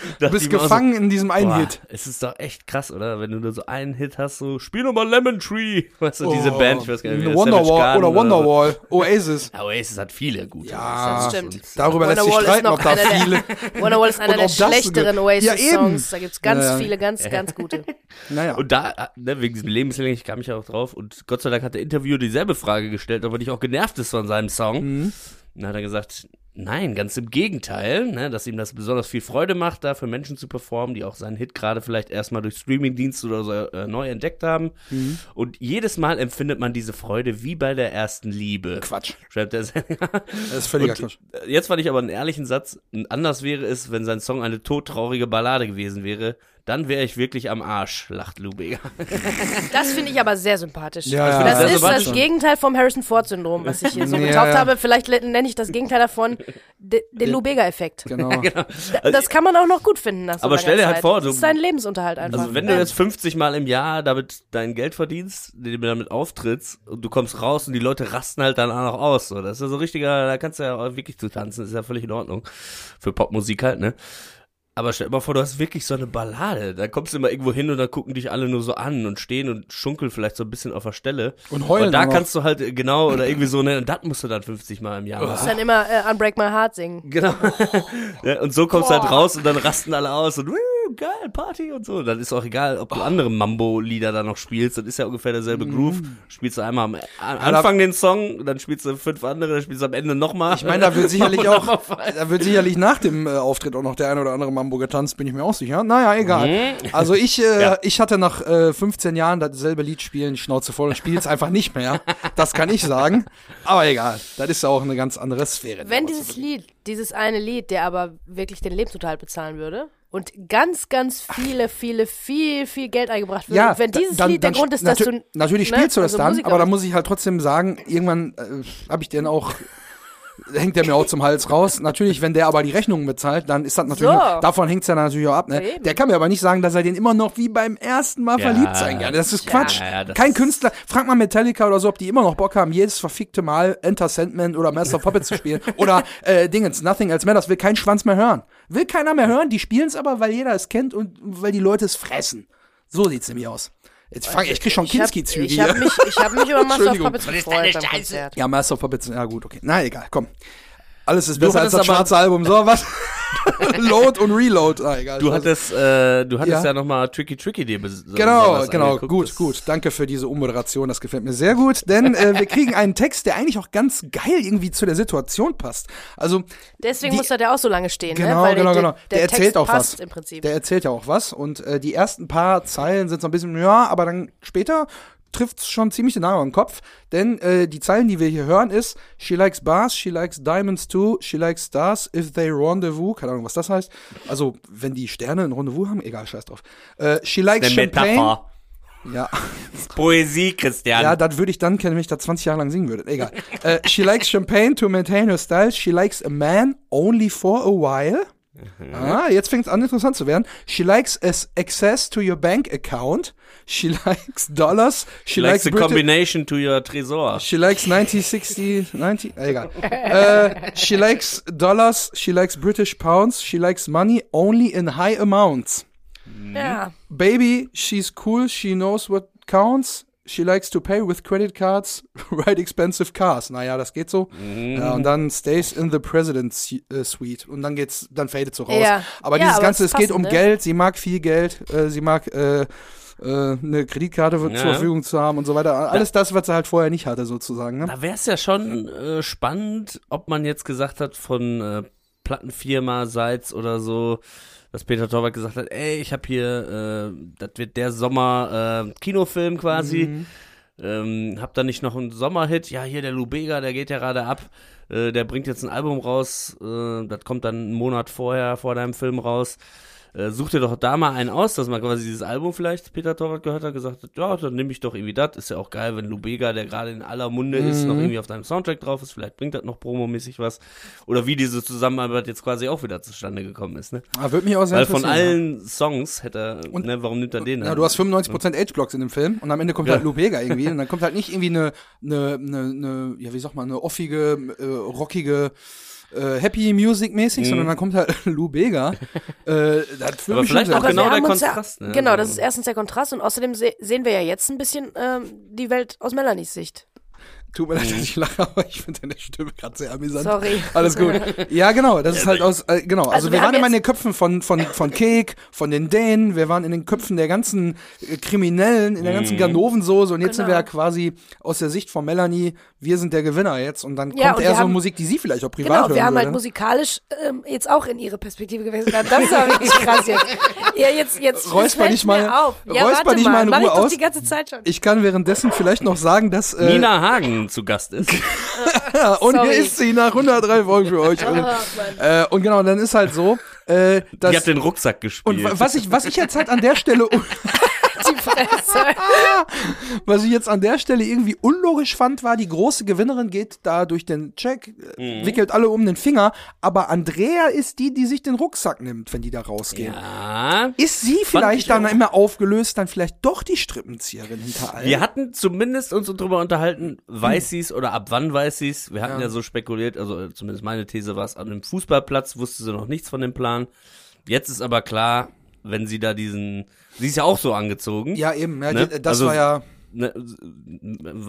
Speaker 1: du bist gefangen so, in diesem einen boah, Hit.
Speaker 2: Es ist doch echt krass, oder? Wenn du nur so einen Hit hast, so, spiel nochmal Lemon Tree. Weißt du, oh, diese Band, ich weiß gar nicht, wie
Speaker 1: Wonderwall oder Wonderwall. Oasis.
Speaker 2: Ja, Oasis hat viele gute.
Speaker 1: Ja, das stimmt. Darüber lässt sich streiten, ob da viele.
Speaker 3: Wonderwall ist einer der schlechteren Oasis-Songs. Ja, da gibt's ganz ja. viele, ganz, ganz gute.
Speaker 2: Naja. Und da, ne, wegen diesem Lebenslänglich kam ich ja auch drauf. Und Gott sei Dank hat der Interview dieselbe Frage gestellt, ob er nicht auch genervt ist von seinem Song. Mhm. Dann hat er gesagt, Nein, ganz im Gegenteil, ne, dass ihm das besonders viel Freude macht, da für Menschen zu performen, die auch seinen Hit gerade vielleicht erstmal durch Streamingdienste oder so äh, neu entdeckt haben. Mhm. Und jedes Mal empfindet man diese Freude wie bei der ersten Liebe.
Speaker 1: Quatsch.
Speaker 2: Schreibt der
Speaker 1: Sänger. Das ist völliger Quatsch.
Speaker 2: Äh, jetzt fand ich aber einen ehrlichen Satz. Anders wäre es, wenn sein Song eine todtraurige Ballade gewesen wäre dann wäre ich wirklich am Arsch, lacht Lubeger.
Speaker 3: Das finde ich aber sehr sympathisch. Ja, das, das ist das Gegenteil vom Harrison Ford-Syndrom, was ich hier so ja, getauft ja. habe. Vielleicht nenne ich das Gegenteil davon de, den Lubega-Effekt. Genau. genau. Das kann man auch noch gut finden. Nach so
Speaker 2: aber stell dir halt vor,
Speaker 3: du, das ist sein Lebensunterhalt einfach.
Speaker 2: Also wenn du jetzt 50 Mal im Jahr damit dein Geld verdienst, du damit auftrittst und du kommst raus und die Leute rasten halt dann auch noch aus. So. Das ist ja so richtiger, da kannst du ja auch wirklich zu tanzen, das ist ja völlig in Ordnung. Für Popmusik halt, ne? Aber stell dir mal vor, du hast wirklich so eine Ballade. Da kommst du immer irgendwo hin und dann gucken dich alle nur so an und stehen und schunkeln vielleicht so ein bisschen auf der Stelle.
Speaker 1: Und heulen.
Speaker 2: Und da kannst du halt, genau, oder irgendwie so, ne, und das musst du dann 50 Mal im Jahr machen. Du musst
Speaker 3: dann immer äh, Unbreak My Heart singen.
Speaker 2: Genau. ja, und so kommst du halt raus und dann rasten alle aus und geil, Party und so. Dann ist auch egal, ob du andere Mambo-Lieder da noch spielst. Das ist ja ungefähr derselbe mhm. Groove. Spielst du einmal am Anfang den Song, dann spielst du fünf andere, dann spielst du am Ende nochmal.
Speaker 1: Ich meine, da wird sicherlich auch, da wird sicherlich nach dem äh, Auftritt auch noch der eine oder andere Mambo getanzt, bin ich mir auch sicher. Naja, egal. Mhm. Also ich, äh, ja. ich hatte nach äh, 15 Jahren dasselbe Lied spielen, die Schnauze voll und spiele es einfach nicht mehr. Das kann ich sagen. Aber egal. Das ist ja auch eine ganz andere Sphäre.
Speaker 3: Wenn dieses Lied, dieses eine Lied, der aber wirklich den Lebensunterhalt bezahlen würde, und ganz, ganz viele, viele, viel, viel Geld eingebracht wird. Ja, wenn dieses dann, Lied der Grund ist, dass du.
Speaker 1: Natürlich ne, spielst du das also dann, Musik aber da muss ich halt trotzdem sagen, irgendwann äh, habe ich den auch hängt der mir auch zum Hals raus. Natürlich, wenn der aber die Rechnungen bezahlt, dann ist das natürlich, so. noch, davon hängt es ja natürlich auch ab. Ne? Der kann mir aber nicht sagen, dass er den immer noch wie beim ersten Mal ja. verliebt sein kann. Das ist Quatsch. Ja, das Kein Künstler, frag mal Metallica oder so, ob die immer noch Bock haben, jedes verfickte Mal Enter Sandman oder Master of Puppets zu spielen. Oder äh, Dingens, Nothing Else Matters, will kein Schwanz mehr hören. Will keiner mehr hören, die spielen es aber, weil jeder es kennt und weil die Leute es fressen. So sieht's nämlich aus. Jetzt fang, ich krieg schon Kinski-Züge
Speaker 3: Ich habe mich, ich hab mich über Master of Puppets gefreut.
Speaker 1: Ja, Master of Puppets, ja gut, okay. Na egal, komm. Alles ist besser als das schwarze Album. So, was? Load und Reload. Ah, egal.
Speaker 2: Du hattest, äh, du hattest ja, ja nochmal Tricky Tricky dir
Speaker 1: Genau, genau. Gut, gut. Danke für diese Ummoderation. Das gefällt mir sehr gut. Denn äh, wir kriegen einen Text, der eigentlich auch ganz geil irgendwie zu der Situation passt. Also
Speaker 3: Deswegen die, muss er ja auch so lange stehen,
Speaker 1: genau,
Speaker 3: ne? Weil
Speaker 1: genau, genau. Der, der, der erzählt Text auch was. Im Prinzip. Der erzählt ja auch was. Und äh, die ersten paar Zeilen sind so ein bisschen, ja, aber dann später trifft schon ziemlich den Nagel am Kopf, denn äh, die Zeilen, die wir hier hören, ist She likes bars, she likes diamonds too, she likes stars if they rendezvous, keine Ahnung, was das heißt. Also, wenn die Sterne ein Rendezvous haben, egal, scheiß drauf. Äh, she likes Champagne. Metapher. Ja.
Speaker 2: Poesie, Christian.
Speaker 1: Ja, das würde ich dann kennen, wenn ich da 20 Jahre lang singen würde. Egal. äh, she likes champagne to maintain her style. She likes a man only for a while. Mhm. Ah, jetzt fängt es an, interessant zu werden. She likes access to your bank account. She likes dollars.
Speaker 2: She, she likes, likes the combination to your Tresor.
Speaker 1: She likes 90, 60, 90, egal. uh, she likes dollars. She likes British pounds. She likes money only in high amounts.
Speaker 3: Ja.
Speaker 1: Baby, she's cool. She knows what counts. She likes to pay with credit cards, ride expensive cars. Naja, das geht so. Mhm. Ja, und dann stays in the president's äh, suite. Und dann geht's, dann fadet so raus. Ja. Aber ja, dieses aber Ganze, es geht um ne? Geld. Sie mag viel Geld. Äh, sie mag äh, äh, eine Kreditkarte ja. zur Verfügung zu haben und so weiter. Alles das, was sie halt vorher nicht hatte, sozusagen. Ne?
Speaker 2: Da wäre es ja schon äh, spannend, ob man jetzt gesagt hat, von äh, Plattenfirma Seitz oder so, dass Peter Torwart gesagt hat, ey, ich habe hier, äh, das wird der Sommer äh, Kinofilm quasi. Mhm. ähm, hab da nicht noch einen Sommerhit, ja hier der Lubega, der geht ja gerade ab, äh, der bringt jetzt ein Album raus, äh, das kommt dann einen Monat vorher, vor deinem Film raus äh, such dir doch da mal einen aus, dass man quasi dieses Album vielleicht Peter Torwart gehört hat, gesagt hat, ja, dann nehme ich doch irgendwie das. Ist ja auch geil, wenn Lubega, der gerade in aller Munde mhm. ist, noch mhm. irgendwie auf deinem Soundtrack drauf ist. Vielleicht bringt das noch promomäßig was. Oder wie diese Zusammenarbeit jetzt quasi auch wieder zustande gekommen ist. Ne?
Speaker 1: Ah, würde mich auch sehr
Speaker 2: Weil von allen Songs hätte er, und, ne, warum nimmt er den?
Speaker 1: Ja, du hast 95% Age-Blocks in dem Film und am Ende kommt ja. halt Lubega irgendwie und dann kommt halt nicht irgendwie eine, eine, eine, eine ja, wie sagt man, eine offige, äh, rockige äh, Happy Music mäßig, mhm. sondern dann kommt halt Lou Bega. äh,
Speaker 2: das Aber vielleicht auch genau der Kontrast.
Speaker 3: Ja, ne? Genau, das ist erstens der Kontrast und außerdem se sehen wir ja jetzt ein bisschen ähm, die Welt aus Melanies Sicht.
Speaker 1: Tut mir leid, dass ich lache, aber ich finde deine Stimme gerade sehr amüsant.
Speaker 3: Sorry.
Speaker 1: Alles gut. Ja, genau, das ist halt aus, äh, genau. Also, also wir, wir waren immer in den Köpfen von, von, von Cake, von den Dänen, wir waren in den Köpfen der ganzen äh, Kriminellen, in der ganzen mhm. Ganovensoße und jetzt genau. sind wir ja quasi aus der Sicht von Melanie, wir sind der Gewinner jetzt und dann ja, kommt eher so haben, Musik, die sie vielleicht auch privat genau, hören
Speaker 3: wir haben
Speaker 1: würde.
Speaker 3: halt musikalisch ähm, jetzt auch in ihre Perspektive gewesen. Das ist aber wirklich krass jetzt. Ja, jetzt, jetzt
Speaker 1: räusper nicht mal, auf. Ja, räusper nicht mal in Ruhe aus.
Speaker 3: Die ganze Zeit schon.
Speaker 1: Ich kann währenddessen vielleicht noch sagen, dass
Speaker 2: äh, Nina Hagen zu Gast ist.
Speaker 1: und hier ist sie nach 103 Folgen für euch. Und, äh, und genau, dann ist halt so, äh, dass,
Speaker 2: Die hat den Rucksack gespielt.
Speaker 1: Und was ich, was ich jetzt halt an der Stelle die Fresse. Was ich jetzt an der Stelle irgendwie unlogisch fand, war, die große Gewinnerin geht da durch den Check, äh, mhm. wickelt alle um den Finger, aber Andrea ist die, die sich den Rucksack nimmt, wenn die da rausgehen.
Speaker 2: Ja.
Speaker 1: Ist sie vielleicht dann auch. immer aufgelöst, dann vielleicht doch die Strippenzieherin hinter allem?
Speaker 2: Wir hatten zumindest uns darüber unterhalten, weiß hm. sie's oder ab wann weiß sie's. Wir hatten ja. ja so spekuliert, also äh, zumindest meine These war es, an dem Fußballplatz wusste sie noch nichts von dem Plan. Jetzt ist aber klar, wenn sie da diesen, sie ist ja auch so angezogen.
Speaker 1: Ja, eben, ja, ne? das also, war ja.
Speaker 2: Ne,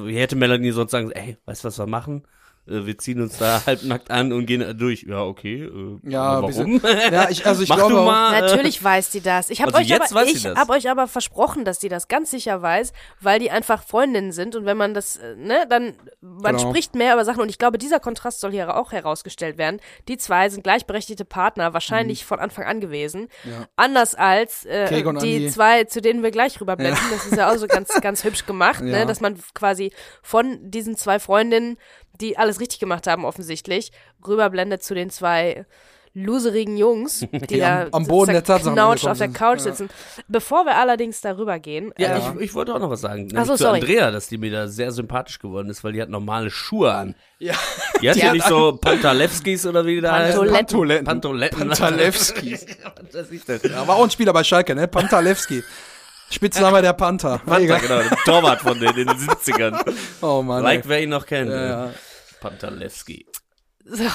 Speaker 2: hätte Melanie sonst sagen, ey, weißt du, was wir machen? Äh, wir ziehen uns da halbnackt an und gehen durch. Ja, okay. Äh,
Speaker 1: ja, warum? ja, ich, also ich Mach glaube
Speaker 3: mal, auch, Natürlich weiß die das. Ich habe also euch, aber, ich hab euch aber versprochen, dass die das ganz sicher weiß, weil die einfach Freundinnen sind und wenn man das, äh, ne, dann, man genau. spricht mehr über Sachen und ich glaube, dieser Kontrast soll hier auch herausgestellt werden. Die zwei sind gleichberechtigte Partner, wahrscheinlich mhm. von Anfang an gewesen. Ja. Anders als äh, die Andi. zwei, zu denen wir gleich rüberblenden. Ja. Das ist ja auch so ganz, ganz hübsch gemacht, ne, ja. ne, dass man quasi von diesen zwei Freundinnen die alles richtig gemacht haben, offensichtlich, rüberblendet zu den zwei loserigen Jungs, die, die da
Speaker 1: am, am Boden der Tatsachen
Speaker 3: auf der Couch sitzen. Ja. Bevor wir allerdings darüber gehen.
Speaker 2: Ja, ähm, ich, ich, wollte auch noch was sagen. Ach so, zu sorry. Andrea, dass die mir da sehr sympathisch geworden ist, weil die hat normale Schuhe an. Ja. Die hat ja nicht so Pantalewskis oder wie da
Speaker 1: heißt.
Speaker 2: Pantoletten.
Speaker 1: Pantoletten. Pantalewskis. das ist das. Ja, war auch ein Spieler bei Schalke, ne? Pantalewski. Spitzname der Panther.
Speaker 2: Panther, genau, der Torwart von denen in den 70ern.
Speaker 1: Oh Mann.
Speaker 2: Like, ey. wer ihn noch kennt. Ja, ja. Pantalewski.
Speaker 3: So.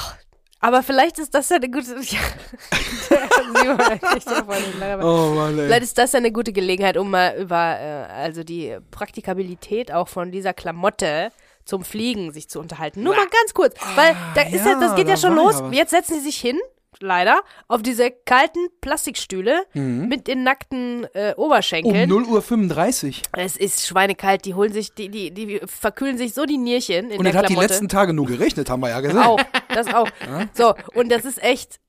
Speaker 3: Aber vielleicht ist das ja eine gute. Ja, oh Mann, ey. Vielleicht ist das ja eine gute Gelegenheit, um mal über äh, also die Praktikabilität auch von dieser Klamotte zum Fliegen sich zu unterhalten. Nur mal ganz kurz, weil da ist ja, ja das geht ja schon los. Jetzt setzen sie sich hin leider, auf diese kalten Plastikstühle mhm. mit den nackten äh, Oberschenkeln.
Speaker 1: Um 0 Uhr 35.
Speaker 3: Es ist schweinekalt, die holen sich, die, die, die verkühlen sich so die Nierchen in
Speaker 1: und
Speaker 3: der
Speaker 1: es hat die letzten Tage nur gerechnet, haben wir ja gesehen.
Speaker 3: Auch, das auch. Ja? So, und das ist echt,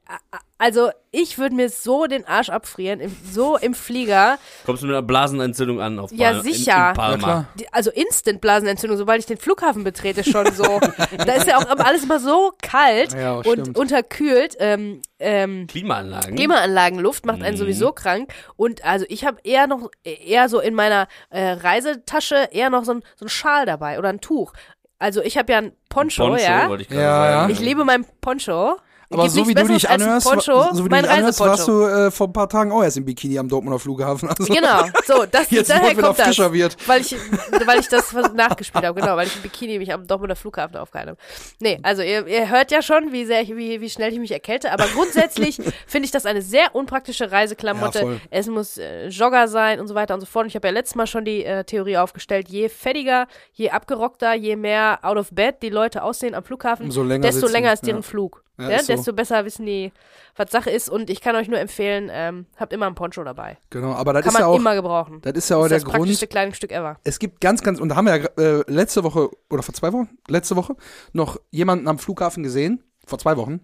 Speaker 3: also ich würde mir so den Arsch abfrieren, im, so im Flieger.
Speaker 2: Kommst du mit einer Blasenentzündung an auf
Speaker 3: Ja, sicher. In, in Palma. Ja, also Instant-Blasenentzündung, sobald ich den Flughafen betrete, schon so. da ist ja auch alles immer so kalt ja, und stimmt. unterkühlt. Ähm, ähm,
Speaker 2: Klimaanlagen.
Speaker 3: Klimaanlagenluft macht einen mhm. sowieso krank. Und also ich habe eher noch, eher so in meiner äh, Reisetasche eher noch so ein, so ein Schal dabei oder ein Tuch. Also ich habe ja ein Poncho, Poncho ja.
Speaker 2: Ich, ja.
Speaker 3: ich liebe mein Poncho.
Speaker 1: Aber so wie du dich anhörst, Poncho, so wie du dich anhörst, warst du äh, vor ein paar Tagen auch erst im Bikini am Dortmunder Flughafen.
Speaker 3: Also genau, so, das,
Speaker 1: jetzt
Speaker 3: daher kommt
Speaker 1: das,
Speaker 3: wird. Weil ich, weil ich das nachgespielt habe, genau, weil ich im Bikini mich am Dortmunder Flughafen aufgehalten habe. Nee, also ihr, ihr hört ja schon, wie sehr ich, wie, wie schnell ich mich erkälte, aber grundsätzlich finde ich das eine sehr unpraktische Reiseklamotte. Ja, es muss äh, Jogger sein und so weiter und so fort. Und ich habe ja letztes Mal schon die äh, Theorie aufgestellt, je fettiger, je abgerockter, je mehr out of bed die Leute aussehen am Flughafen, desto sitzen. länger ist deren ja. Flug. Ja, desto besser wissen die, was Sache ist. Und ich kann euch nur empfehlen, ähm, habt immer ein Poncho dabei.
Speaker 1: Genau, aber das
Speaker 3: kann
Speaker 1: ist ja
Speaker 3: auch
Speaker 1: immer
Speaker 3: gebrauchen.
Speaker 1: Das ist ja auch das ist der
Speaker 3: das Grund. Das Kleidungsstück ever.
Speaker 1: Es gibt ganz, ganz und da haben wir ja äh, letzte Woche oder vor zwei Wochen, letzte Woche noch jemanden am Flughafen gesehen, vor zwei Wochen,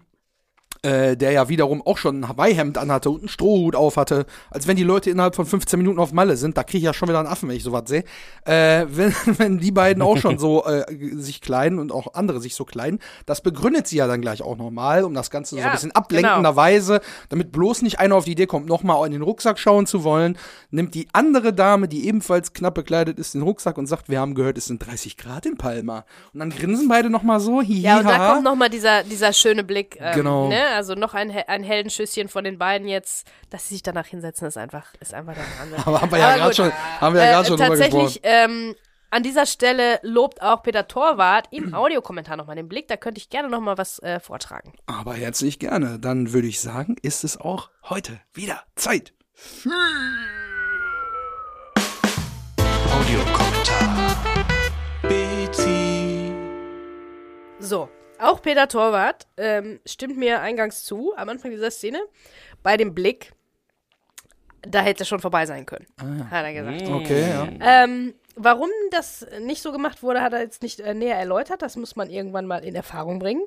Speaker 1: äh, der ja wiederum auch schon ein Hawaii-Hemd anhatte und einen Strohhut auf hatte, als wenn die Leute innerhalb von 15 Minuten auf Malle sind, da kriege ich ja schon wieder einen Affen, wenn ich sowas sehe. Äh, wenn, wenn die beiden auch schon so äh, sich kleiden und auch andere sich so kleiden, das begründet sie ja dann gleich auch nochmal, um das Ganze ja, so ein bisschen ablenkenderweise, genau. damit bloß nicht einer auf die Idee kommt, nochmal in den Rucksack schauen zu wollen, nimmt die andere Dame, die ebenfalls knapp bekleidet ist, den Rucksack und sagt, wir haben gehört, es sind 30 Grad in Palma. Und dann grinsen beide nochmal so, hihi,
Speaker 3: Ja, und da kommt nochmal dieser, dieser schöne Blick. Ähm, genau. Ne? Also noch ein, ein Heldenschüsschen von den beiden jetzt, dass sie sich danach hinsetzen, ist einfach, ist einfach der Wahnsinn.
Speaker 1: Aber haben wir ja gerade schon, haben wir ja gerade äh, schon
Speaker 3: Tatsächlich, ähm, an dieser Stelle lobt auch Peter Torwart im Audiokommentar nochmal den Blick. Da könnte ich gerne nochmal was äh, vortragen.
Speaker 1: Aber herzlich gerne. Dann würde ich sagen, ist es auch heute wieder Zeit für Audiokommentar.
Speaker 3: So, auch Peter Torwart ähm, stimmt mir eingangs zu, am Anfang dieser Szene, bei dem Blick, da hätte es schon vorbei sein können, ah. hat er gesagt.
Speaker 1: Mm. Okay, ja.
Speaker 3: Ähm, warum das nicht so gemacht wurde, hat er jetzt nicht äh, näher erläutert. Das muss man irgendwann mal in Erfahrung bringen.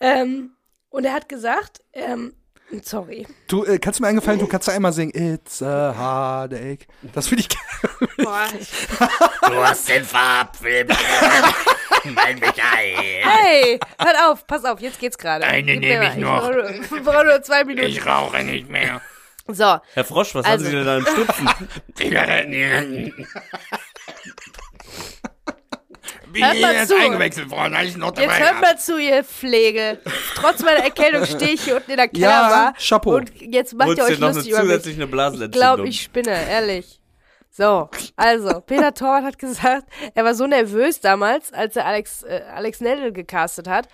Speaker 3: Ähm, und er hat gesagt, ähm, Sorry.
Speaker 1: Du, äh, kannst du mir eingefallen, du kannst da einmal singen It's a heartache. Das finde ich
Speaker 2: Boah. du hast den Farbfilm Mein Michael.
Speaker 3: Hey, hört auf, pass auf, jetzt geht's gerade.
Speaker 2: Eine nehme ich noch.
Speaker 3: Ich brauche nur zwei Minuten.
Speaker 2: Ich rauche nicht mehr.
Speaker 3: So.
Speaker 2: Herr Frosch, was also. haben Sie denn da im Stupfen?
Speaker 3: Bin hört mal jetzt zu. eingewechselt worden, als ich noch dabei Jetzt hört mal zu, ihr Pflege. Trotz meiner Erkältung stehe ich hier unten in der Kellerbar.
Speaker 1: Ja, Chapeau.
Speaker 3: Und jetzt macht ihr euch
Speaker 2: noch
Speaker 3: lustig
Speaker 2: eine zusätzliche über mich.
Speaker 3: Ich glaube, ich spinne, ehrlich. So, also, Peter Torwart hat gesagt, er war so nervös damals, als er Alex, äh, Alex Nell gecastet hat,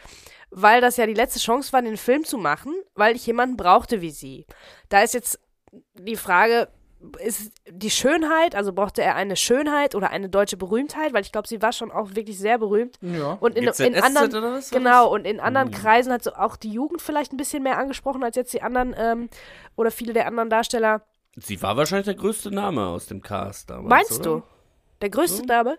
Speaker 3: weil das ja die letzte Chance war, den Film zu machen, weil ich jemanden brauchte wie sie. Da ist jetzt die Frage, ist die Schönheit, also brauchte er eine Schönheit oder eine deutsche Berühmtheit, weil ich glaube, sie war schon auch wirklich sehr berühmt.
Speaker 1: Ja.
Speaker 3: Und in, in anderen, oder was, genau, und in anderen mhm. Kreisen hat so auch die Jugend vielleicht ein bisschen mehr angesprochen als jetzt die anderen ähm, oder viele der anderen Darsteller.
Speaker 2: Sie war wahrscheinlich der größte Name aus dem Cast damals.
Speaker 3: Meinst
Speaker 2: oder?
Speaker 3: du? Der größte so? Name?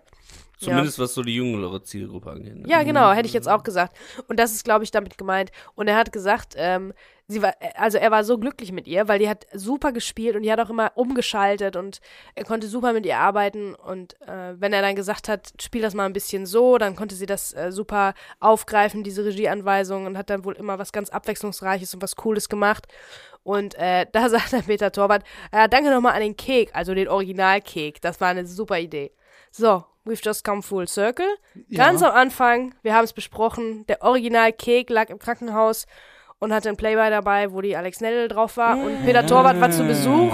Speaker 2: Zumindest ja. was so die jüngere Zielgruppe angeht. Ne?
Speaker 3: Ja, genau, hätte ich jetzt auch gesagt. Und das ist, glaube ich, damit gemeint. Und er hat gesagt, ähm, sie war, also er war so glücklich mit ihr, weil die hat super gespielt und die hat auch immer umgeschaltet und er konnte super mit ihr arbeiten. Und äh, wenn er dann gesagt hat, spiel das mal ein bisschen so, dann konnte sie das äh, super aufgreifen, diese Regieanweisung, und hat dann wohl immer was ganz Abwechslungsreiches und was Cooles gemacht. Und äh, da sagt der Peter Torwart, äh, danke nochmal an den Cake, also den Original-Cake. Das war eine super Idee. So, we've just come full circle. Ja. Ganz am Anfang, wir haben es besprochen, der Original-Cake lag im Krankenhaus und hatte ein Playboy dabei, wo die Alex Nell drauf war. Und Peter Torwart war zu Besuch.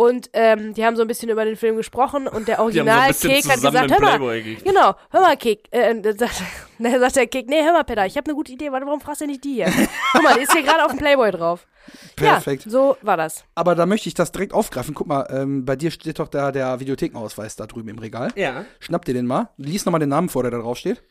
Speaker 3: Und ähm, die haben so ein bisschen über den Film gesprochen und der Original so Kek hat gesagt, hör mal, genau, hör mal Kek, äh, äh dann sagt der Kek, nee, hör mal Peter, ich habe eine gute Idee, warte, warum fragst du nicht die hier? Guck mal, die ist hier gerade auf dem Playboy drauf.
Speaker 1: Perfekt.
Speaker 3: Ja, so war das.
Speaker 1: Aber da möchte ich das direkt aufgreifen. Guck mal, ähm, bei dir steht doch da der Videothekenausweis da drüben im Regal.
Speaker 2: Ja.
Speaker 1: Schnapp dir den mal. Lies nochmal den Namen vor, der da drauf steht.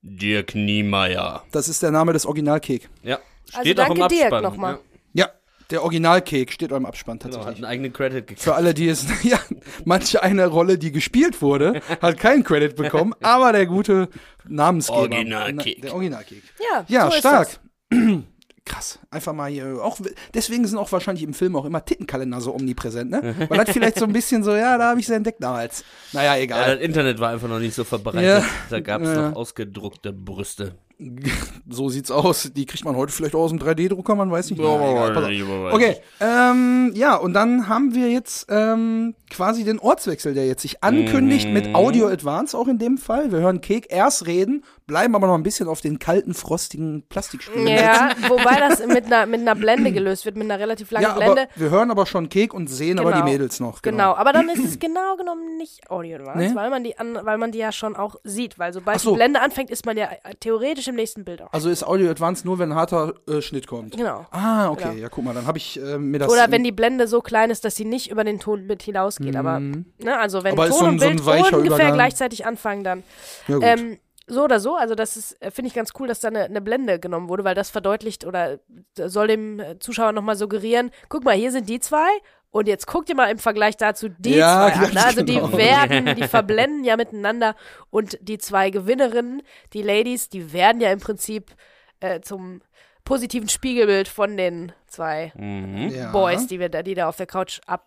Speaker 2: Dirk Niemeyer.
Speaker 1: Das ist der Name des Original-Kek.
Speaker 2: Ja.
Speaker 3: Also steht also danke auch im Dirk nochmal.
Speaker 1: Ja. Der Original-Cake steht eurem Abspann tatsächlich. Genau,
Speaker 2: hat einen eigenen Credit gekriegt.
Speaker 1: Für alle, die es, ja, manche eine Rolle, die gespielt wurde, hat keinen Credit bekommen, aber der gute Namensgeber.
Speaker 2: Original-Cake.
Speaker 1: Der Original-Cake.
Speaker 3: Ja,
Speaker 1: ja so stark. Krass. Einfach mal hier, auch, deswegen sind auch wahrscheinlich im Film auch immer Tittenkalender so omnipräsent, ne? Weil das vielleicht so ein bisschen so, ja, da habe ich es entdeckt damals. Naja, egal. Ja,
Speaker 2: das Internet war einfach noch nicht so verbreitet. Ja. Da gab es ja. noch ausgedruckte Brüste.
Speaker 1: so sieht's aus. Die kriegt man heute vielleicht auch aus dem 3D-Drucker, man weiß nicht. Ja, okay, ähm, ja, und dann haben wir jetzt ähm, quasi den Ortswechsel, der jetzt sich ankündigt mhm. mit Audio Advance auch in dem Fall. Wir hören Kek erst reden, bleiben aber noch ein bisschen auf den kalten, frostigen Plastikspielen.
Speaker 3: Ja, wobei das mit einer, mit einer Blende gelöst wird, mit einer relativ langen ja, Blende.
Speaker 1: wir hören aber schon Kek und sehen genau. aber die genau. Mädels noch.
Speaker 3: Genau. genau. aber dann ist es genau genommen nicht Audio Advance, nee? weil, man die an, weil man die ja schon auch sieht. Weil sobald so. die Blende anfängt, ist man ja theoretisch theoretisch im nächsten Bild auch.
Speaker 1: Also ist Audio Advanced nur, wenn ein harter äh, Schnitt kommt.
Speaker 3: Genau.
Speaker 1: Ah, okay. Genau. Ja, guck mal, dann habe ich äh, mir das.
Speaker 3: Oder wenn die Blende so klein ist, dass sie nicht über den Ton mit hinausgeht. Mhm. Aber, ne, also wenn
Speaker 1: Aber
Speaker 3: Ton
Speaker 1: so ein,
Speaker 3: und Bild
Speaker 1: so
Speaker 3: ungefähr gleichzeitig anfangen, dann.
Speaker 1: Ja, gut.
Speaker 3: Ähm, so oder so, also das ist, äh, finde ich ganz cool, dass da eine, eine, Blende genommen wurde, weil das verdeutlicht oder soll dem Zuschauer nochmal suggerieren, guck mal, hier sind die zwei und jetzt guckt ihr mal im Vergleich dazu die ja, zwei an. Also genau. die werden, die verblenden ja miteinander und die zwei Gewinnerinnen, die Ladies, die werden ja im Prinzip äh, zum positiven Spiegelbild von den zwei mhm. Boys, die wir da, die da auf der Couch ab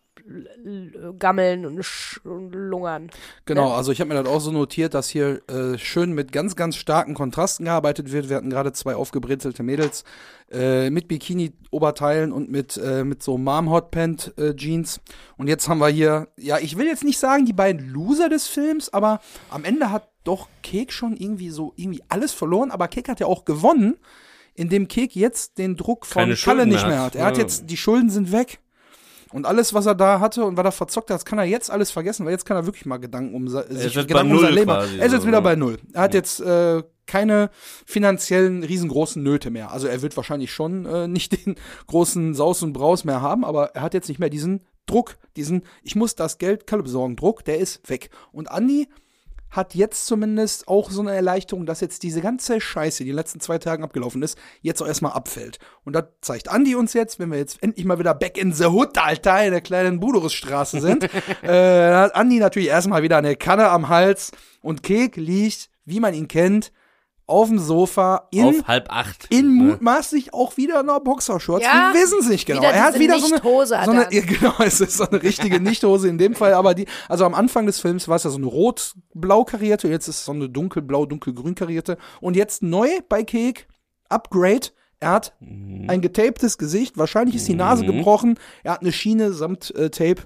Speaker 3: gammeln und, und lungern.
Speaker 1: Genau, ne? also ich habe mir das auch so notiert, dass hier äh, schön mit ganz, ganz starken Kontrasten gearbeitet wird. Wir hatten gerade zwei aufgebrezelte Mädels äh, mit Bikini-Oberteilen und mit, äh, mit so Mom-Hotpant-Jeans. und jetzt haben wir hier, ja, ich will jetzt nicht sagen, die beiden Loser des Films, aber am Ende hat doch Kek schon irgendwie so irgendwie alles verloren, aber Kek hat ja auch gewonnen, indem Kek jetzt den Druck von Kalle nicht mehr hat. Er hat jetzt, die Schulden sind weg. Und alles, was er da hatte und was er verzockt hat, das kann er jetzt alles vergessen, weil jetzt kann er wirklich mal Gedanken um, sich Gedanken um sein Leben. Er ist jetzt wieder bei Null. Er hat ja. jetzt äh, keine finanziellen riesengroßen Nöte mehr. Also er wird wahrscheinlich schon äh, nicht den großen Saus und Braus mehr haben, aber er hat jetzt nicht mehr diesen Druck, diesen ich muss das Geld Kalle besorgen Druck, der ist weg. Und Andi hat jetzt zumindest auch so eine Erleichterung, dass jetzt diese ganze Scheiße, die in den letzten zwei Tagen abgelaufen ist, jetzt auch erstmal abfällt. Und da zeigt Andi uns jetzt, wenn wir jetzt endlich mal wieder back in the hood, Alter, in der kleinen Budorusstraße sind, äh, hat Andi natürlich erstmal wieder eine Kanne am Hals und Kek liegt, wie man ihn kennt, auf dem Sofa in
Speaker 2: auf halb acht
Speaker 1: in ne? mutmaßlich auch wieder einer Boxershorts. Ja, wir wissen es nicht genau. Er hat wieder so eine Hose. So eine, ja, genau, es ist so eine richtige Nichthose in dem Fall. Aber die, also am Anfang des Films war es ja so eine rot-blau karierte, jetzt ist es so eine dunkelblau, dunkelgrün karierte und jetzt neu bei Cake Upgrade. Er hat mhm. ein getaptes Gesicht, wahrscheinlich ist die Nase mhm. gebrochen. Er hat eine Schiene samt äh, Tape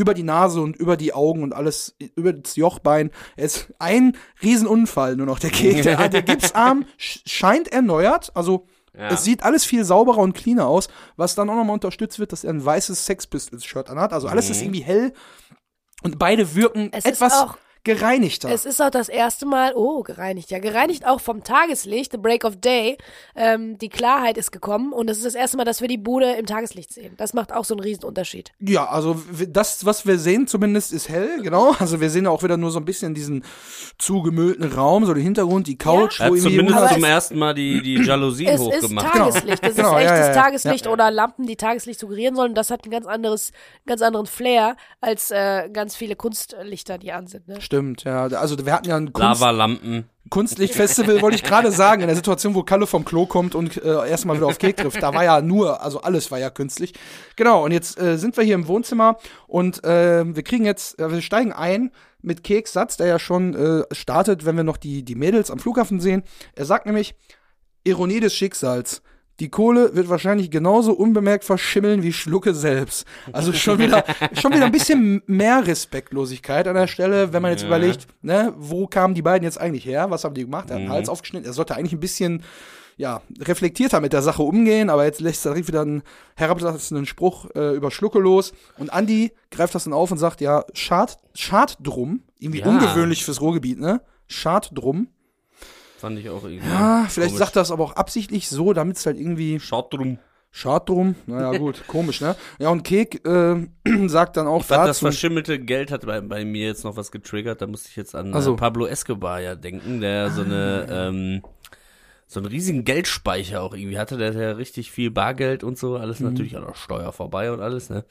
Speaker 1: über die Nase und über die Augen und alles über das Jochbein. Er ist ein Riesenunfall nur noch der. Der, der Gipsarm scheint erneuert, also ja. Es sieht alles viel sauberer und cleaner aus, was dann auch nochmal unterstützt wird, dass er ein weißes Sex Pistols Shirt anhat. Also alles mhm. ist irgendwie hell und beide wirken es etwas gereinigter.
Speaker 3: Es ist auch das erste Mal, oh, gereinigt, ja, gereinigt auch vom Tageslicht, the break of day. Ähm, die Klarheit ist gekommen und es ist das erste Mal, dass wir die Bude im Tageslicht sehen. Das macht auch so einen Unterschied.
Speaker 1: Ja, also das, was wir sehen zumindest, ist hell, genau. Also wir sehen auch wieder nur so ein bisschen diesen zugemüllten Raum, so den Hintergrund, die Couch,
Speaker 2: ja. wo irgendwie zumindest zum ersten Mal die, die Jalousien es hochgemacht.
Speaker 3: Es ist Tageslicht, das genau. ist echtes ja, ja, Tageslicht oder Lampen, die Tageslicht suggerieren sollen. Das hat ein ganz anderes, ganz anderen Flair als äh, ganz viele Kunstlichter, die an sind. Ne?
Speaker 1: Stimmt, ja. Also wir hatten ja ein
Speaker 2: Kunst Lavalampen.
Speaker 1: Kunstlichtfestival, wollte ich gerade sagen, in der Situation, wo Kalle vom Klo kommt und äh, erstmal wieder auf Kek trifft. Da war ja nur, also alles war ja künstlich. Genau, und jetzt äh, sind wir hier im Wohnzimmer und äh, wir kriegen jetzt, äh, wir steigen ein mit Keks Satz, der ja schon äh, startet, wenn wir noch die, die Mädels am Flughafen sehen. Er sagt nämlich, Ironie des Schicksals. Die Kohle wird wahrscheinlich genauso unbemerkt verschimmeln wie Schlucke selbst. Also schon wieder, schon wieder ein bisschen mehr Respektlosigkeit an der Stelle, wenn man jetzt ja. überlegt, ne, wo kamen die beiden jetzt eigentlich her? Was haben die gemacht? Er hat den mhm. Hals aufgeschnitten. Er sollte eigentlich ein bisschen, ja, reflektierter mit der Sache umgehen, aber jetzt lässt er wieder einen herablassenden Spruch äh, über Schlucke los. Und Andi greift das dann auf und sagt, ja, schad, schad drum. Irgendwie ja. ungewöhnlich fürs Ruhrgebiet, ne? Schad drum.
Speaker 2: Fand ich auch irgendwie.
Speaker 1: Ja, vielleicht komisch. sagt er es aber auch absichtlich so, damit es halt irgendwie.
Speaker 2: Schaut drum.
Speaker 1: Schaut drum. Naja, gut, komisch, ne? Ja, und Kek äh, sagt dann auch. Ich
Speaker 2: fand, das verschimmelte Geld hat bei, bei, mir jetzt noch was getriggert. Da musste ich jetzt an also. Pablo Escobar ja denken, der ah. so eine. Ähm, so einen riesigen Geldspeicher auch irgendwie hatte, der hatte ja richtig viel Bargeld und so, alles mhm. natürlich an der Steuer vorbei und alles, ne?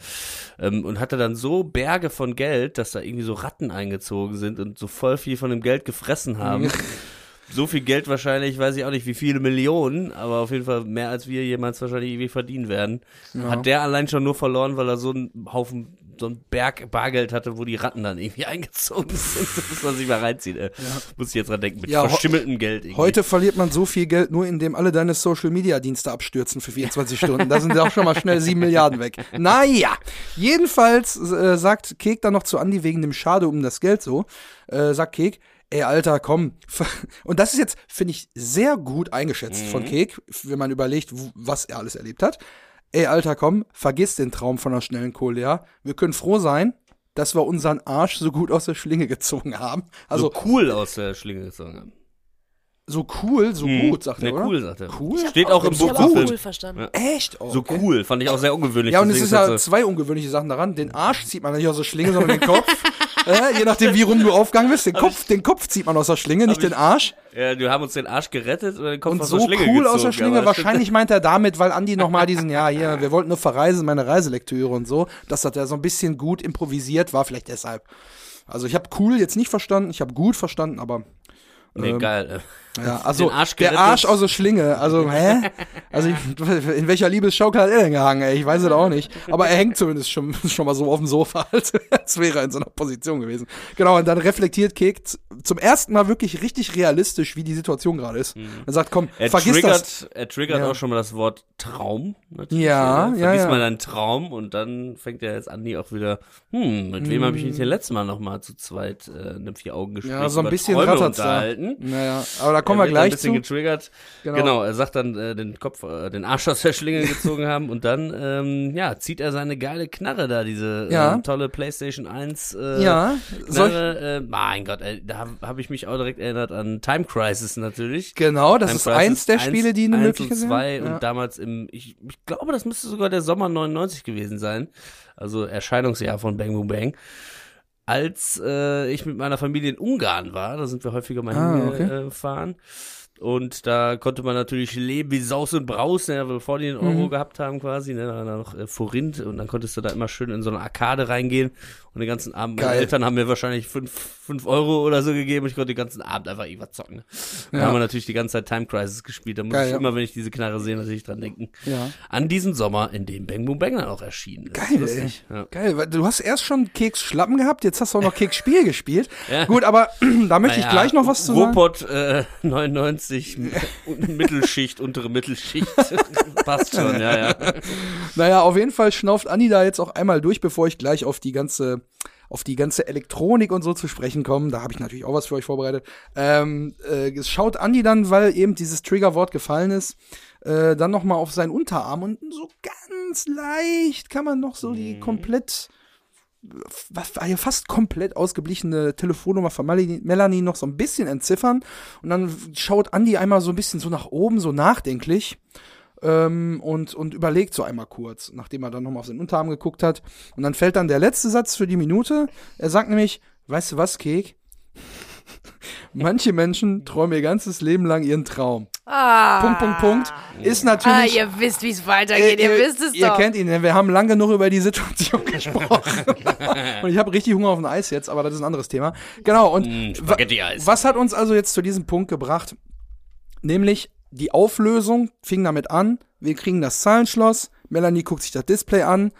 Speaker 2: Ähm, und hatte dann so Berge von Geld, dass da irgendwie so Ratten eingezogen sind und so voll viel von dem Geld gefressen haben. so viel Geld wahrscheinlich, weiß ich auch nicht, wie viele Millionen, aber auf jeden Fall mehr als wir jemals wahrscheinlich irgendwie verdienen werden. Ja. Hat der allein schon nur verloren, weil er so einen Haufen, so einen Berg Bargeld hatte, wo die Ratten dann irgendwie eingezogen sind. Das muss man sich mal reinziehen. Ey. Ja. Muss ich jetzt dran denken, mit ja, verschimmeltem Geld. Irgendwie.
Speaker 1: Heute verliert man so viel Geld, nur indem alle deine Social Media Dienste abstürzen für 24 Stunden. Da sind auch schon mal schnell 7 Milliarden weg. Naja, jedenfalls äh, sagt Kek dann noch zu Andi wegen dem Schade um das Geld so, äh, sagt Kek, ey, Alter, komm. Und das ist jetzt, finde ich, sehr gut eingeschätzt mhm. von Kek, wenn man überlegt, was er alles erlebt hat. Ey, Alter, komm, vergiss den Traum von einer schnellen Kohle, ja. Wir können froh sein, dass wir unseren Arsch so gut aus der Schlinge gezogen haben. Also
Speaker 2: so cool aus der Schlinge gezogen haben.
Speaker 1: So cool, so hm. gut, sagt er, oder?
Speaker 2: cool, sagt er. Cool? Steht auch, im Buch.
Speaker 3: Ich cool verstanden.
Speaker 1: Ja. Echt?
Speaker 2: Oh, okay. So cool, fand ich auch sehr ungewöhnlich.
Speaker 1: Ja, und es ist ja zwei ungewöhnliche Sachen daran. Den Arsch zieht man nicht aus der Schlinge, sondern den Kopf. äh, je nachdem, wie rum du aufgegangen bist. Den Kopf, den Kopf zieht man aus der Schlinge, nicht den Arsch.
Speaker 2: Ja, du haben uns den Arsch gerettet oder den Kopf
Speaker 1: und
Speaker 2: aus
Speaker 1: so
Speaker 2: der Schlinge
Speaker 1: cool gezogen, aus der Schlinge. Wahrscheinlich meint er damit, weil Andi nochmal diesen, ja, hier, wir wollten nur verreisen, meine Reiselektüre und so, dass das ja so ein bisschen gut improvisiert war, vielleicht deshalb. Also ich habe cool jetzt nicht verstanden, ich habe gut verstanden, aber
Speaker 2: Nee, ähm, geil.
Speaker 1: Ja, also Arsch der Arsch aus der Schlinge. Also, hä? Also ich, in welcher Liebesschaukel hat er denn gehangen? Ey? Ich weiß es auch nicht. Aber er hängt zumindest schon, schon mal so auf dem Sofa, als, als wäre er in so einer Position gewesen. Genau, und dann reflektiert Kek zum ersten Mal wirklich richtig realistisch, wie die Situation gerade ist. Mhm. Er sagt, komm,
Speaker 2: er
Speaker 1: vergiss
Speaker 2: triggert,
Speaker 1: das.
Speaker 2: Er triggert ja. auch schon mal das Wort Traum.
Speaker 1: Natürlich, ja,
Speaker 2: ja.
Speaker 1: Vergiss
Speaker 2: ja, mal deinen Traum und dann fängt er jetzt an, die auch wieder, hm, mit wem habe ich mich denn letztes Mal noch mal zu zweit äh, in einem Vier-Augen-Gespräch
Speaker 1: Ja, so ein bisschen
Speaker 2: unterhalten.
Speaker 1: Naja, aber da kommen wir gleich zu
Speaker 2: getriggert. Genau. genau, er sagt dann äh, den Kopf, äh, den Arsch aus der Schlinge gezogen haben und dann, ähm, ja, zieht er seine geile Knarre da, diese ja. äh, tolle PlayStation 1 äh,
Speaker 1: ja.
Speaker 2: Knarre. Äh, mein Gott, da habe hab ich mich auch direkt erinnert an Time Crisis natürlich.
Speaker 1: Genau, das Time ist Crisis eins der Spiele, die eine Möglichkeit
Speaker 2: und zwei und damals im, ich, ich glaube, das müsste sogar der Sommer 99 gewesen sein. Also Erscheinungsjahr von Bang Boom Bang als äh, ich mit meiner Familie in Ungarn war. Da sind wir häufiger mal ah, hingefahren. Okay. Und da konnte man natürlich leben wie Saus und Braus, ne, bevor die den Euro mhm. gehabt haben quasi, ne, dann noch äh, Forint und dann konntest du da immer schön in so eine Arkade reingehen und den ganzen Abend, meine Eltern haben mir wahrscheinlich fünf, fünf Euro oder so gegeben und ich konnte den ganzen Abend einfach irgendwas zocken. Ja. Da haben wir natürlich die ganze Zeit Time Crisis gespielt, da muss Geil, ich ja. immer, wenn ich diese Knarre sehe, natürlich dran denken.
Speaker 1: Ja.
Speaker 2: An diesen Sommer, in dem Bang Boom Bang dann auch erschienen ist.
Speaker 1: Geil, ey. Ja. Geil, weil du hast erst schon Keks Schlappen gehabt, jetzt hast du auch noch Keks Spiel gespielt. Ja. Gut, aber da möchte naja, ich gleich noch was zu
Speaker 2: sagen. Robot äh, 99 Mittelschicht, untere Mittelschicht. Passt schon, ja, ja.
Speaker 1: Naja, auf jeden Fall schnauft Anni da jetzt auch einmal durch, bevor ich gleich auf die ganze auf die ganze Elektronik und so zu sprechen komme. Da habe ich natürlich auch was für euch vorbereitet. Ähm, äh, schaut Andi dann, weil eben dieses Triggerwort gefallen ist, äh, dann noch mal auf seinen Unterarm und so ganz leicht kann man noch so die komplett fast komplett ausgeblichene Telefonnummer von Melanie noch so ein bisschen entziffern. Und dann schaut Andy einmal so ein bisschen so nach oben, so nachdenklich. Ähm, und, und überlegt so einmal kurz, nachdem er dann nochmal auf seinen Unterarm geguckt hat. Und dann fällt dann der letzte Satz für die Minute. Er sagt nämlich, weißt du was, Kek? Manche Menschen träumen ihr ganzes Leben lang ihren Traum.
Speaker 3: Ah.
Speaker 1: Punkt, Punkt, Punkt. Ist natürlich.
Speaker 3: Ah, ihr wisst, wie es weitergeht. Äh, ihr, ihr, wisst es
Speaker 1: ihr
Speaker 3: doch.
Speaker 1: Ihr kennt ihn, denn wir haben lange genug über die Situation gesprochen. und ich habe richtig Hunger auf ein Eis jetzt, aber das ist ein anderes Thema. Genau, und mm, was hat uns also jetzt zu diesem Punkt gebracht? Nämlich die Auflösung fing damit an. Wir kriegen das Zahlenschloss. Melanie guckt sich das Display an.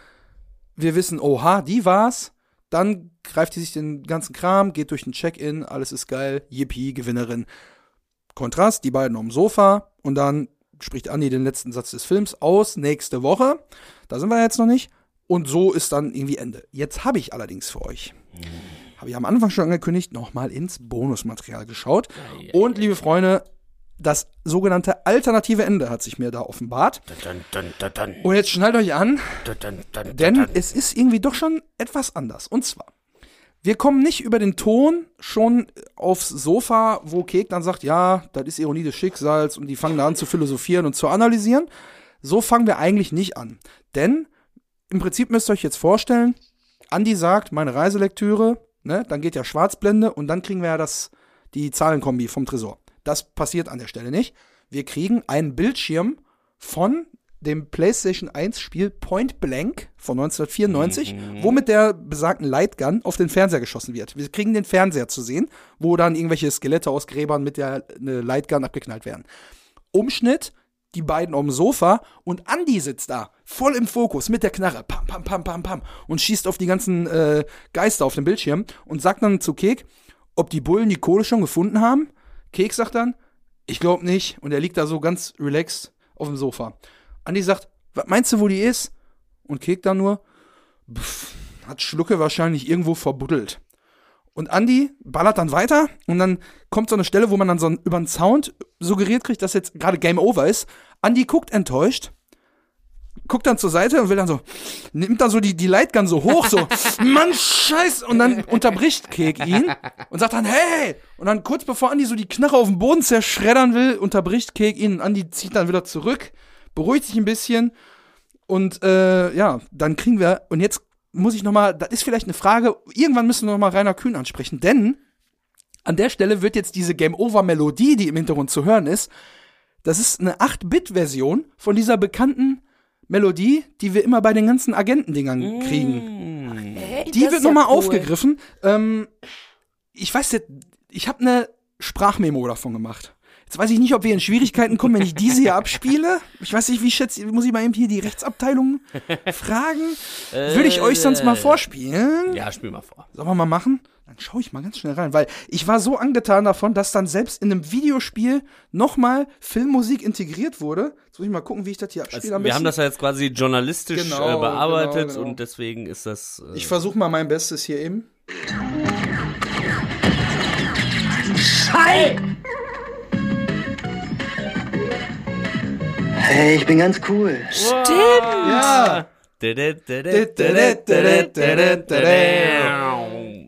Speaker 1: Wir wissen, oha, die war's. Dann greift sie sich den ganzen Kram, geht durch den Check-in, alles ist geil, yippie, Gewinnerin. Kontrast, die beiden dem Sofa und dann spricht Andi den letzten Satz des Films aus, nächste Woche. Da sind wir jetzt noch nicht. Und so ist dann irgendwie Ende. Jetzt habe ich allerdings für euch, habe ich am Anfang schon angekündigt, nochmal ins Bonusmaterial geschaut. Und liebe Freunde, das sogenannte alternative Ende hat sich mir da offenbart. Und jetzt schnallt euch an, denn es ist irgendwie doch schon etwas anders. Und zwar, wir kommen nicht über den Ton schon aufs Sofa, wo Kek dann sagt, ja, das ist Ironie des Schicksals und die fangen da an zu philosophieren und zu analysieren. So fangen wir eigentlich nicht an. Denn im Prinzip müsst ihr euch jetzt vorstellen, Andi sagt, meine Reiselektüre, ne, dann geht ja Schwarzblende und dann kriegen wir ja das, die Zahlenkombi vom Tresor. Das passiert an der Stelle nicht. Wir kriegen einen Bildschirm von dem PlayStation 1 Spiel Point Blank von 1994, mhm. wo mit der besagten Lightgun auf den Fernseher geschossen wird. Wir kriegen den Fernseher zu sehen, wo dann irgendwelche Skelette aus Gräbern mit der eine Lightgun abgeknallt werden. Umschnitt, die beiden auf dem Sofa und Andy sitzt da, voll im Fokus mit der Knarre, pam, pam, pam, pam, pam, und schießt auf die ganzen äh, Geister auf dem Bildschirm und sagt dann zu Kek, ob die Bullen die Kohle schon gefunden haben. Kek sagt dann, ich glaube nicht, und er liegt da so ganz relaxed auf dem Sofa. Andi sagt, was meinst du, wo die ist? Und Kek dann nur, pff, hat Schlucke wahrscheinlich irgendwo verbuddelt. Und Andi ballert dann weiter und dann kommt so eine Stelle, wo man dann so über einen Sound suggeriert kriegt, dass jetzt gerade Game Over ist. Andi guckt enttäuscht, guckt dann zur Seite und will dann so, nimmt dann so die, die Lightgun so hoch, so, Mann, scheiß, und dann unterbricht Kek ihn und sagt dann, hey! Und dann kurz bevor Andi so die Knarre auf den Boden zerschreddern will, unterbricht Kek ihn und Andi zieht dann wieder zurück beruhigt sich ein bisschen und äh, ja, dann kriegen wir, und jetzt muss ich nochmal, das ist vielleicht eine Frage, irgendwann müssen wir nochmal Rainer Kühn ansprechen, denn an der Stelle wird jetzt diese Game-Over-Melodie, die im Hintergrund zu hören ist, das ist eine 8-Bit-Version von dieser bekannten Melodie, die wir immer bei den ganzen Agentendingern kriegen.
Speaker 3: Ach,
Speaker 1: die wird nochmal ja cool. aufgegriffen. Ähm, ich weiß jetzt, ich habe eine Sprachmemo davon gemacht. Jetzt weiß ich nicht, ob wir in Schwierigkeiten kommen, wenn ich diese hier abspiele. Ich weiß nicht, wie schätze, muss ich mal eben hier die Rechtsabteilung fragen? Würde ich euch sonst mal vorspielen?
Speaker 2: Ja, spiel mal vor.
Speaker 1: Sollen wir mal machen? Dann schaue ich mal ganz schnell rein, weil ich war so angetan davon, dass dann selbst in einem Videospiel nochmal Filmmusik integriert wurde. Jetzt muss ich mal gucken, wie ich das hier abspiele.
Speaker 2: Also, wir haben das ja jetzt quasi journalistisch genau, äh, bearbeitet genau, genau. und deswegen ist das.
Speaker 1: Äh ich versuche mal mein Bestes hier eben.
Speaker 4: Schei! Hey, ich bin ganz cool.
Speaker 3: Stimmt.
Speaker 1: Ja.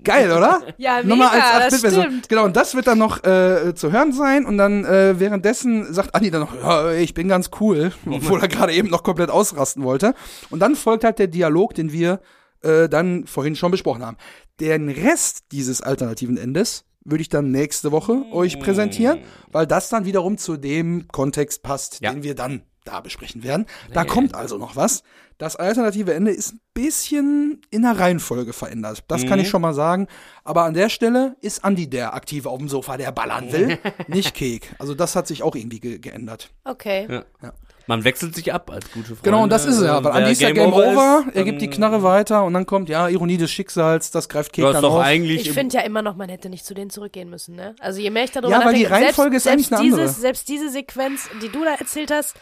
Speaker 1: Geil, oder?
Speaker 3: Ja, mega, Nochmal als 8-Bit-Version.
Speaker 1: Genau, und das wird dann noch äh, zu hören sein und dann äh, währenddessen sagt Andi dann noch, ja, ich bin ganz cool, obwohl er gerade eben noch komplett ausrasten wollte. Und dann folgt halt der Dialog, den wir äh, dann vorhin schon besprochen haben. Den Rest dieses alternativen Endes würde ich dann nächste Woche euch präsentieren, weil das dann wiederum zu dem Kontext passt, ja. den wir dann da besprechen werden. Da kommt also noch was. Das alternative Ende ist ein bisschen in der Reihenfolge verändert. Das mhm. kann ich mhm. schon mal sagen. Aber an der Stelle ist Andi der Aktive auf dem Sofa, der ballern will, nicht Kek. Also das hat sich auch irgendwie ge geändert.
Speaker 3: Okay.
Speaker 2: Ja. Ja. Man wechselt sich ab als gute Freunde.
Speaker 1: Genau, und das ist es ja. Weil Andi ist ja Game Over, over ist, er gibt die Knarre weiter und dann kommt, ja, Ironie des Schicksals, das greift Kek dann auf.
Speaker 3: Eigentlich ich finde ja immer noch, man hätte nicht zu denen zurückgehen müssen, ne? Also je mehr ich darüber
Speaker 1: ja, nachdenke, weil die Reihenfolge selbst, ist eigentlich eine
Speaker 3: dieses, Selbst diese Sequenz, die du da erzählt hast,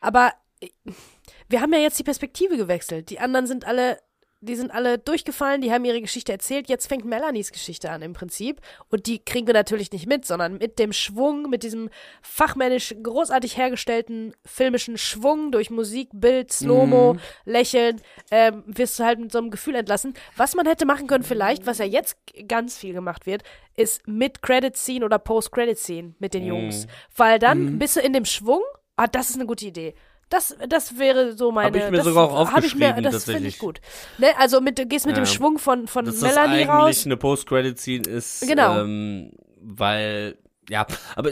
Speaker 3: aber wir haben ja jetzt die Perspektive gewechselt. Die anderen sind alle, die sind alle durchgefallen, die haben ihre Geschichte erzählt. Jetzt fängt Melanies Geschichte an im Prinzip. Und die kriegen wir natürlich nicht mit, sondern mit dem Schwung, mit diesem fachmännisch großartig hergestellten filmischen Schwung durch Musik, Bild, Slow-Mo, mhm. Lächeln, ähm, wirst du halt mit so einem Gefühl entlassen. Was man hätte machen können vielleicht, was ja jetzt ganz viel gemacht wird, ist mit Credit-Scene oder Post-Credit-Scene mit den Jungs. Mhm. Weil dann mhm. bist du in dem Schwung, ah, das ist eine gute Idee. Das, das wäre so meine.
Speaker 2: Habe ich mir das, sogar auch aufgeschrieben, ich mir,
Speaker 3: Das finde ich gut. Ne, also mit, du gehst mit ja. dem Schwung von, von Dass Melanie
Speaker 2: das eigentlich eine Post-Credit-Scene ist.
Speaker 3: Genau.
Speaker 2: Ähm, weil, ja, aber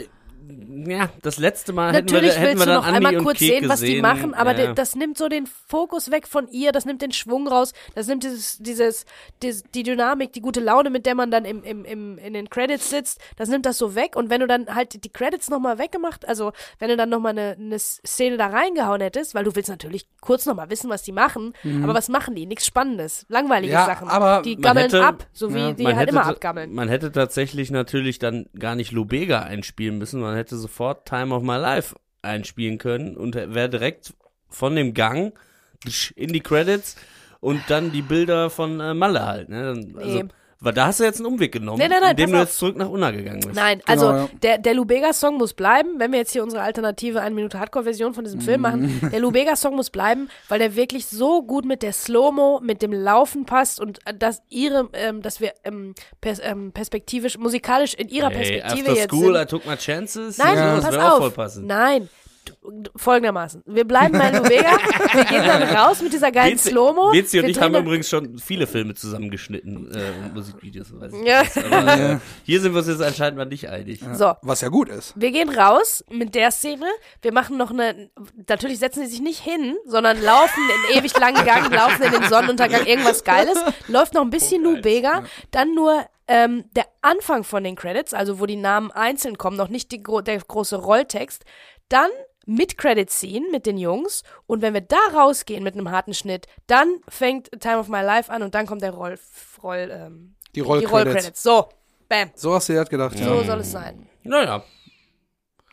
Speaker 2: ja, das letzte Mal Natürlich hätten wir, hätten wir dann noch Andi einmal kurz sehen,
Speaker 3: was
Speaker 2: die
Speaker 3: machen, aber ja. das nimmt so den Fokus weg von ihr, das nimmt den Schwung raus, das nimmt dieses, dieses, dieses die Dynamik, die gute Laune, mit der man dann im, im, im, in den Credits sitzt, das nimmt das so weg und wenn du dann halt die Credits nochmal weggemacht, also wenn du dann nochmal eine, eine Szene da reingehauen hättest, weil du willst natürlich kurz nochmal wissen, was die machen, mhm. aber was machen die? Nichts Spannendes, langweilige
Speaker 1: ja,
Speaker 3: Sachen.
Speaker 1: Aber
Speaker 3: die gammeln hätte, ab, so wie ja, die halt immer abgammeln.
Speaker 2: Man hätte tatsächlich natürlich dann gar nicht Lubega einspielen müssen, man hätte sofort Time of My Life einspielen können und wäre direkt von dem Gang in die Credits und dann die Bilder von äh, Malle halt. Ne? Also, nee. Weil da hast du jetzt einen Umweg genommen, nein, nein, nein, indem du jetzt zurück nach Unna gegangen bist.
Speaker 3: Nein, also genau, ja. der, der Lubega-Song muss bleiben, wenn wir jetzt hier unsere alternative 1 Minute Hardcore-Version von diesem Film machen. Der Lubega-Song muss bleiben, weil der wirklich so gut mit der Slow-Mo, mit dem Laufen passt und äh, dass ihre, ähm, dass wir ähm, pers ähm, perspektivisch, musikalisch in ihrer hey, Perspektive
Speaker 2: after
Speaker 3: jetzt
Speaker 2: school,
Speaker 3: sind.
Speaker 2: I took my chances.
Speaker 3: Nein, ja, pass auf. Nein, folgendermaßen. Wir bleiben bei Lubega, wir gehen dann raus mit dieser geilen Slow-Mo.
Speaker 2: Bezi und ich haben übrigens schon viele Filme zusammengeschnitten äh, und Musikvideos. Weiß ich
Speaker 3: ja.
Speaker 2: Aber, äh, hier sind wir uns jetzt anscheinend mal nicht einig.
Speaker 1: Ja.
Speaker 3: So.
Speaker 1: Was ja gut ist.
Speaker 3: Wir gehen raus mit der Szene. Wir machen noch eine, natürlich setzen sie sich nicht hin, sondern laufen in ewig langen Gang, laufen in den Sonnenuntergang, irgendwas Geiles. Läuft noch ein bisschen oh, Lubega, dann nur ähm, der Anfang von den Credits, also wo die Namen einzeln kommen, noch nicht die, der große Rolltext. Dann mit Credit Scene mit den Jungs und wenn wir da rausgehen mit einem harten Schnitt, dann fängt Time of My Life an und dann kommt der Roll, Roll ähm,
Speaker 1: die Rollcredits. Roll
Speaker 3: so, bam.
Speaker 1: So hast du ja gedacht.
Speaker 3: So
Speaker 1: ja.
Speaker 3: soll es sein.
Speaker 2: Naja.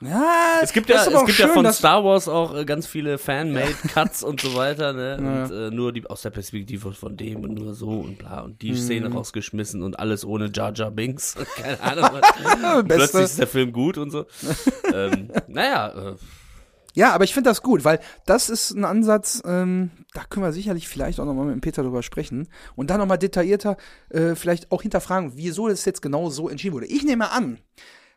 Speaker 1: Ja,
Speaker 2: es gibt ja, es gibt schön, ja von Star Wars auch äh, ganz viele Fan-made Cuts und so weiter, ne? Ja. Und äh, nur die aus der Perspektive von dem und nur so und bla und die mhm. Szene rausgeschmissen und alles ohne Jar Jar Binks. Keine Ahnung. Plötzlich ist der Film gut und so. ähm, naja, äh,
Speaker 1: ja, aber ich finde das gut, weil das ist ein Ansatz, ähm, da können wir sicherlich vielleicht auch nochmal mit dem Peter drüber sprechen und dann nochmal detaillierter äh, vielleicht auch hinterfragen, wieso das jetzt genau so entschieden wurde. Ich nehme an,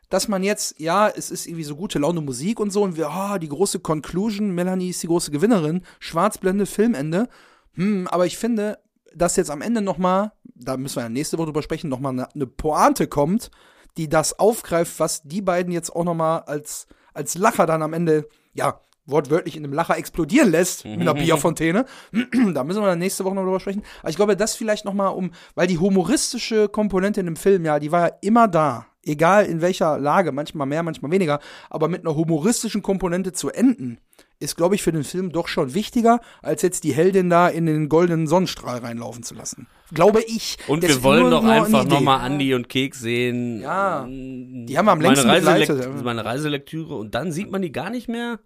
Speaker 1: dass man jetzt, ja, es ist irgendwie so gute Laune Musik und so und wir, oh, die große Conclusion, Melanie ist die große Gewinnerin, Schwarzblende, Filmende. Hm, aber ich finde, dass jetzt am Ende nochmal, da müssen wir ja nächste Woche drüber sprechen, nochmal eine, eine Pointe kommt, die das aufgreift, was die beiden jetzt auch nochmal als, als Lacher dann am Ende ja, wortwörtlich in einem Lacher explodieren lässt mit einer Bierfontäne. da müssen wir dann nächste Woche noch drüber sprechen. Aber ich glaube, das vielleicht noch mal um, weil die humoristische Komponente in dem Film, ja, die war ja immer da. egal in welcher Lage, manchmal mehr, manchmal weniger, aber mit einer humoristischen Komponente zu enden, ist, glaube ich, für den Film doch schon wichtiger, als jetzt die Heldin da in den goldenen Sonnenstrahl reinlaufen zu lassen. Glaube ich.
Speaker 2: Und wir wollen doch einfach nochmal Andi und Keks sehen.
Speaker 1: Ja. Die haben wir am längsten
Speaker 2: meine begleitet. Meine Reiselektüre und dann sieht man die gar nicht mehr.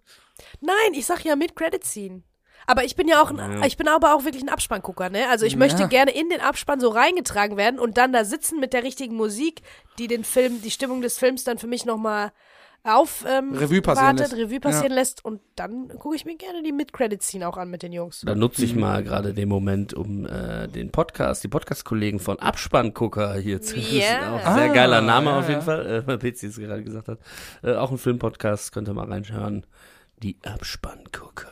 Speaker 3: Nein, ich sag ja mit Credit Scene. Aber ich bin ja auch ein, ja. ich bin aber auch wirklich ein Abspanngucker, ne? Also ich ja. möchte gerne in den Abspann so reingetragen werden und dann da sitzen mit der richtigen Musik, die den Film, die Stimmung des Films dann für mich nochmal auf ähm,
Speaker 1: Revue passieren, wartet,
Speaker 3: lässt. Revue passieren ja. lässt und dann gucke ich mir gerne die Mid-Credit-Scene auch an mit den Jungs.
Speaker 2: Dann nutze ich mal gerade den Moment, um äh, den Podcast, die Podcast-Kollegen von Abspanngucker hier zu yeah. Auch sehr ah, geiler Name ja, auf jeden Fall, äh, weil Pizzi es gerade gesagt hat. Äh, auch ein Filmpodcast, könnt ihr mal reinschauen. Die Abspanngucker.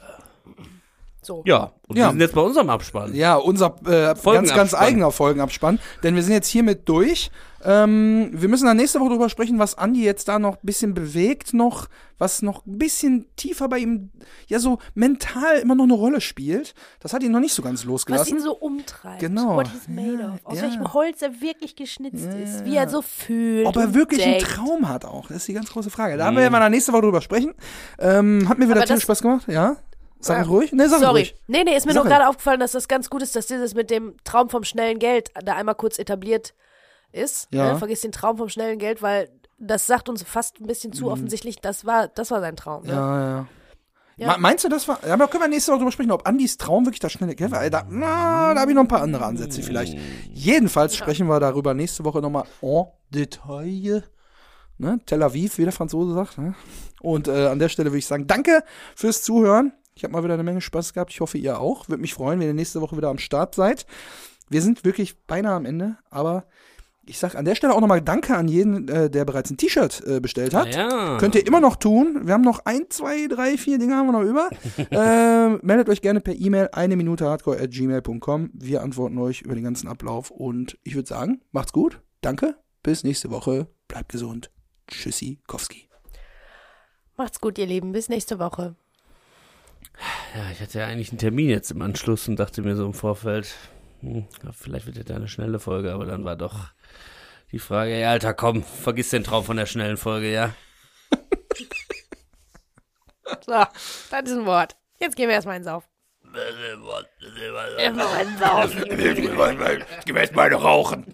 Speaker 2: So. Ja, und ja. wir sind jetzt bei unserem Abspann.
Speaker 1: Ja, unser äh, ganz, ganz eigener Folgenabspann. Denn wir sind jetzt hiermit durch. Ähm, wir müssen dann nächste Woche darüber sprechen, was Andi jetzt da noch ein bisschen bewegt, noch, was noch ein bisschen tiefer bei ihm, ja, so mental immer noch eine Rolle spielt. Das hat ihn noch nicht so ganz losgelassen.
Speaker 3: Was ihn so umtreibt.
Speaker 1: Genau.
Speaker 3: What he's made ja, of. Aus ja. welchem Holz er wirklich geschnitzt ja, ist. Wie er so fühlt.
Speaker 1: Ob er wirklich denkt. einen Traum hat auch. Das ist die ganz große Frage. Da mhm. werden wir dann nächste Woche drüber sprechen. Ähm, hat mir wieder viel Spaß gemacht, ja. Sag ja. ruhig. Nee, sag
Speaker 3: Sorry.
Speaker 1: ruhig.
Speaker 3: Nee, nee, ist mir sag nur gerade aufgefallen, dass das ganz gut ist, dass dieses mit dem Traum vom schnellen Geld da einmal kurz etabliert ist. Ja. Ne? Vergiss den Traum vom schnellen Geld, weil das sagt uns fast ein bisschen zu mhm. offensichtlich, das war, das war sein Traum.
Speaker 1: Ne? Ja, ja. Ja. Meinst du, das war. Ja, aber können wir nächste Woche drüber sprechen, ob Andys Traum wirklich das schnelle Geld war? Da, na, da habe ich noch ein paar andere Ansätze vielleicht. Jedenfalls ja. sprechen wir darüber nächste Woche nochmal en Detail. Ne? Tel Aviv, wie der Franzose sagt. Ne? Und äh, an der Stelle würde ich sagen, danke fürs Zuhören. Ich habe mal wieder eine Menge Spaß gehabt. Ich hoffe, ihr auch. Würde mich freuen, wenn ihr nächste Woche wieder am Start seid. Wir sind wirklich beinahe am Ende, aber ich sage an der Stelle auch nochmal Danke an jeden, äh, der bereits ein T-Shirt äh, bestellt hat. Ja. Könnt ihr immer noch tun. Wir haben noch ein, zwei, drei, vier Dinge haben wir noch über. äh, meldet euch gerne per E-Mail eine Minute hardcore at gmail.com. Wir antworten euch über den ganzen Ablauf und ich würde sagen, macht's gut. Danke. Bis nächste Woche. Bleibt gesund. Tschüssi, Kowski.
Speaker 3: Macht's gut, ihr Lieben. Bis nächste Woche.
Speaker 2: Ja, ich hatte ja eigentlich einen Termin jetzt im Anschluss und dachte mir so im Vorfeld, hm, vielleicht wird ja eine schnelle Folge, aber dann war doch die Frage, ja, Alter, komm, vergiss den Traum von der schnellen Folge, ja?
Speaker 3: so, das ist ein Wort. Jetzt gehen wir erstmal ins Sauf. Erstmal ins Sauf.
Speaker 1: Gib erst mal rauchen.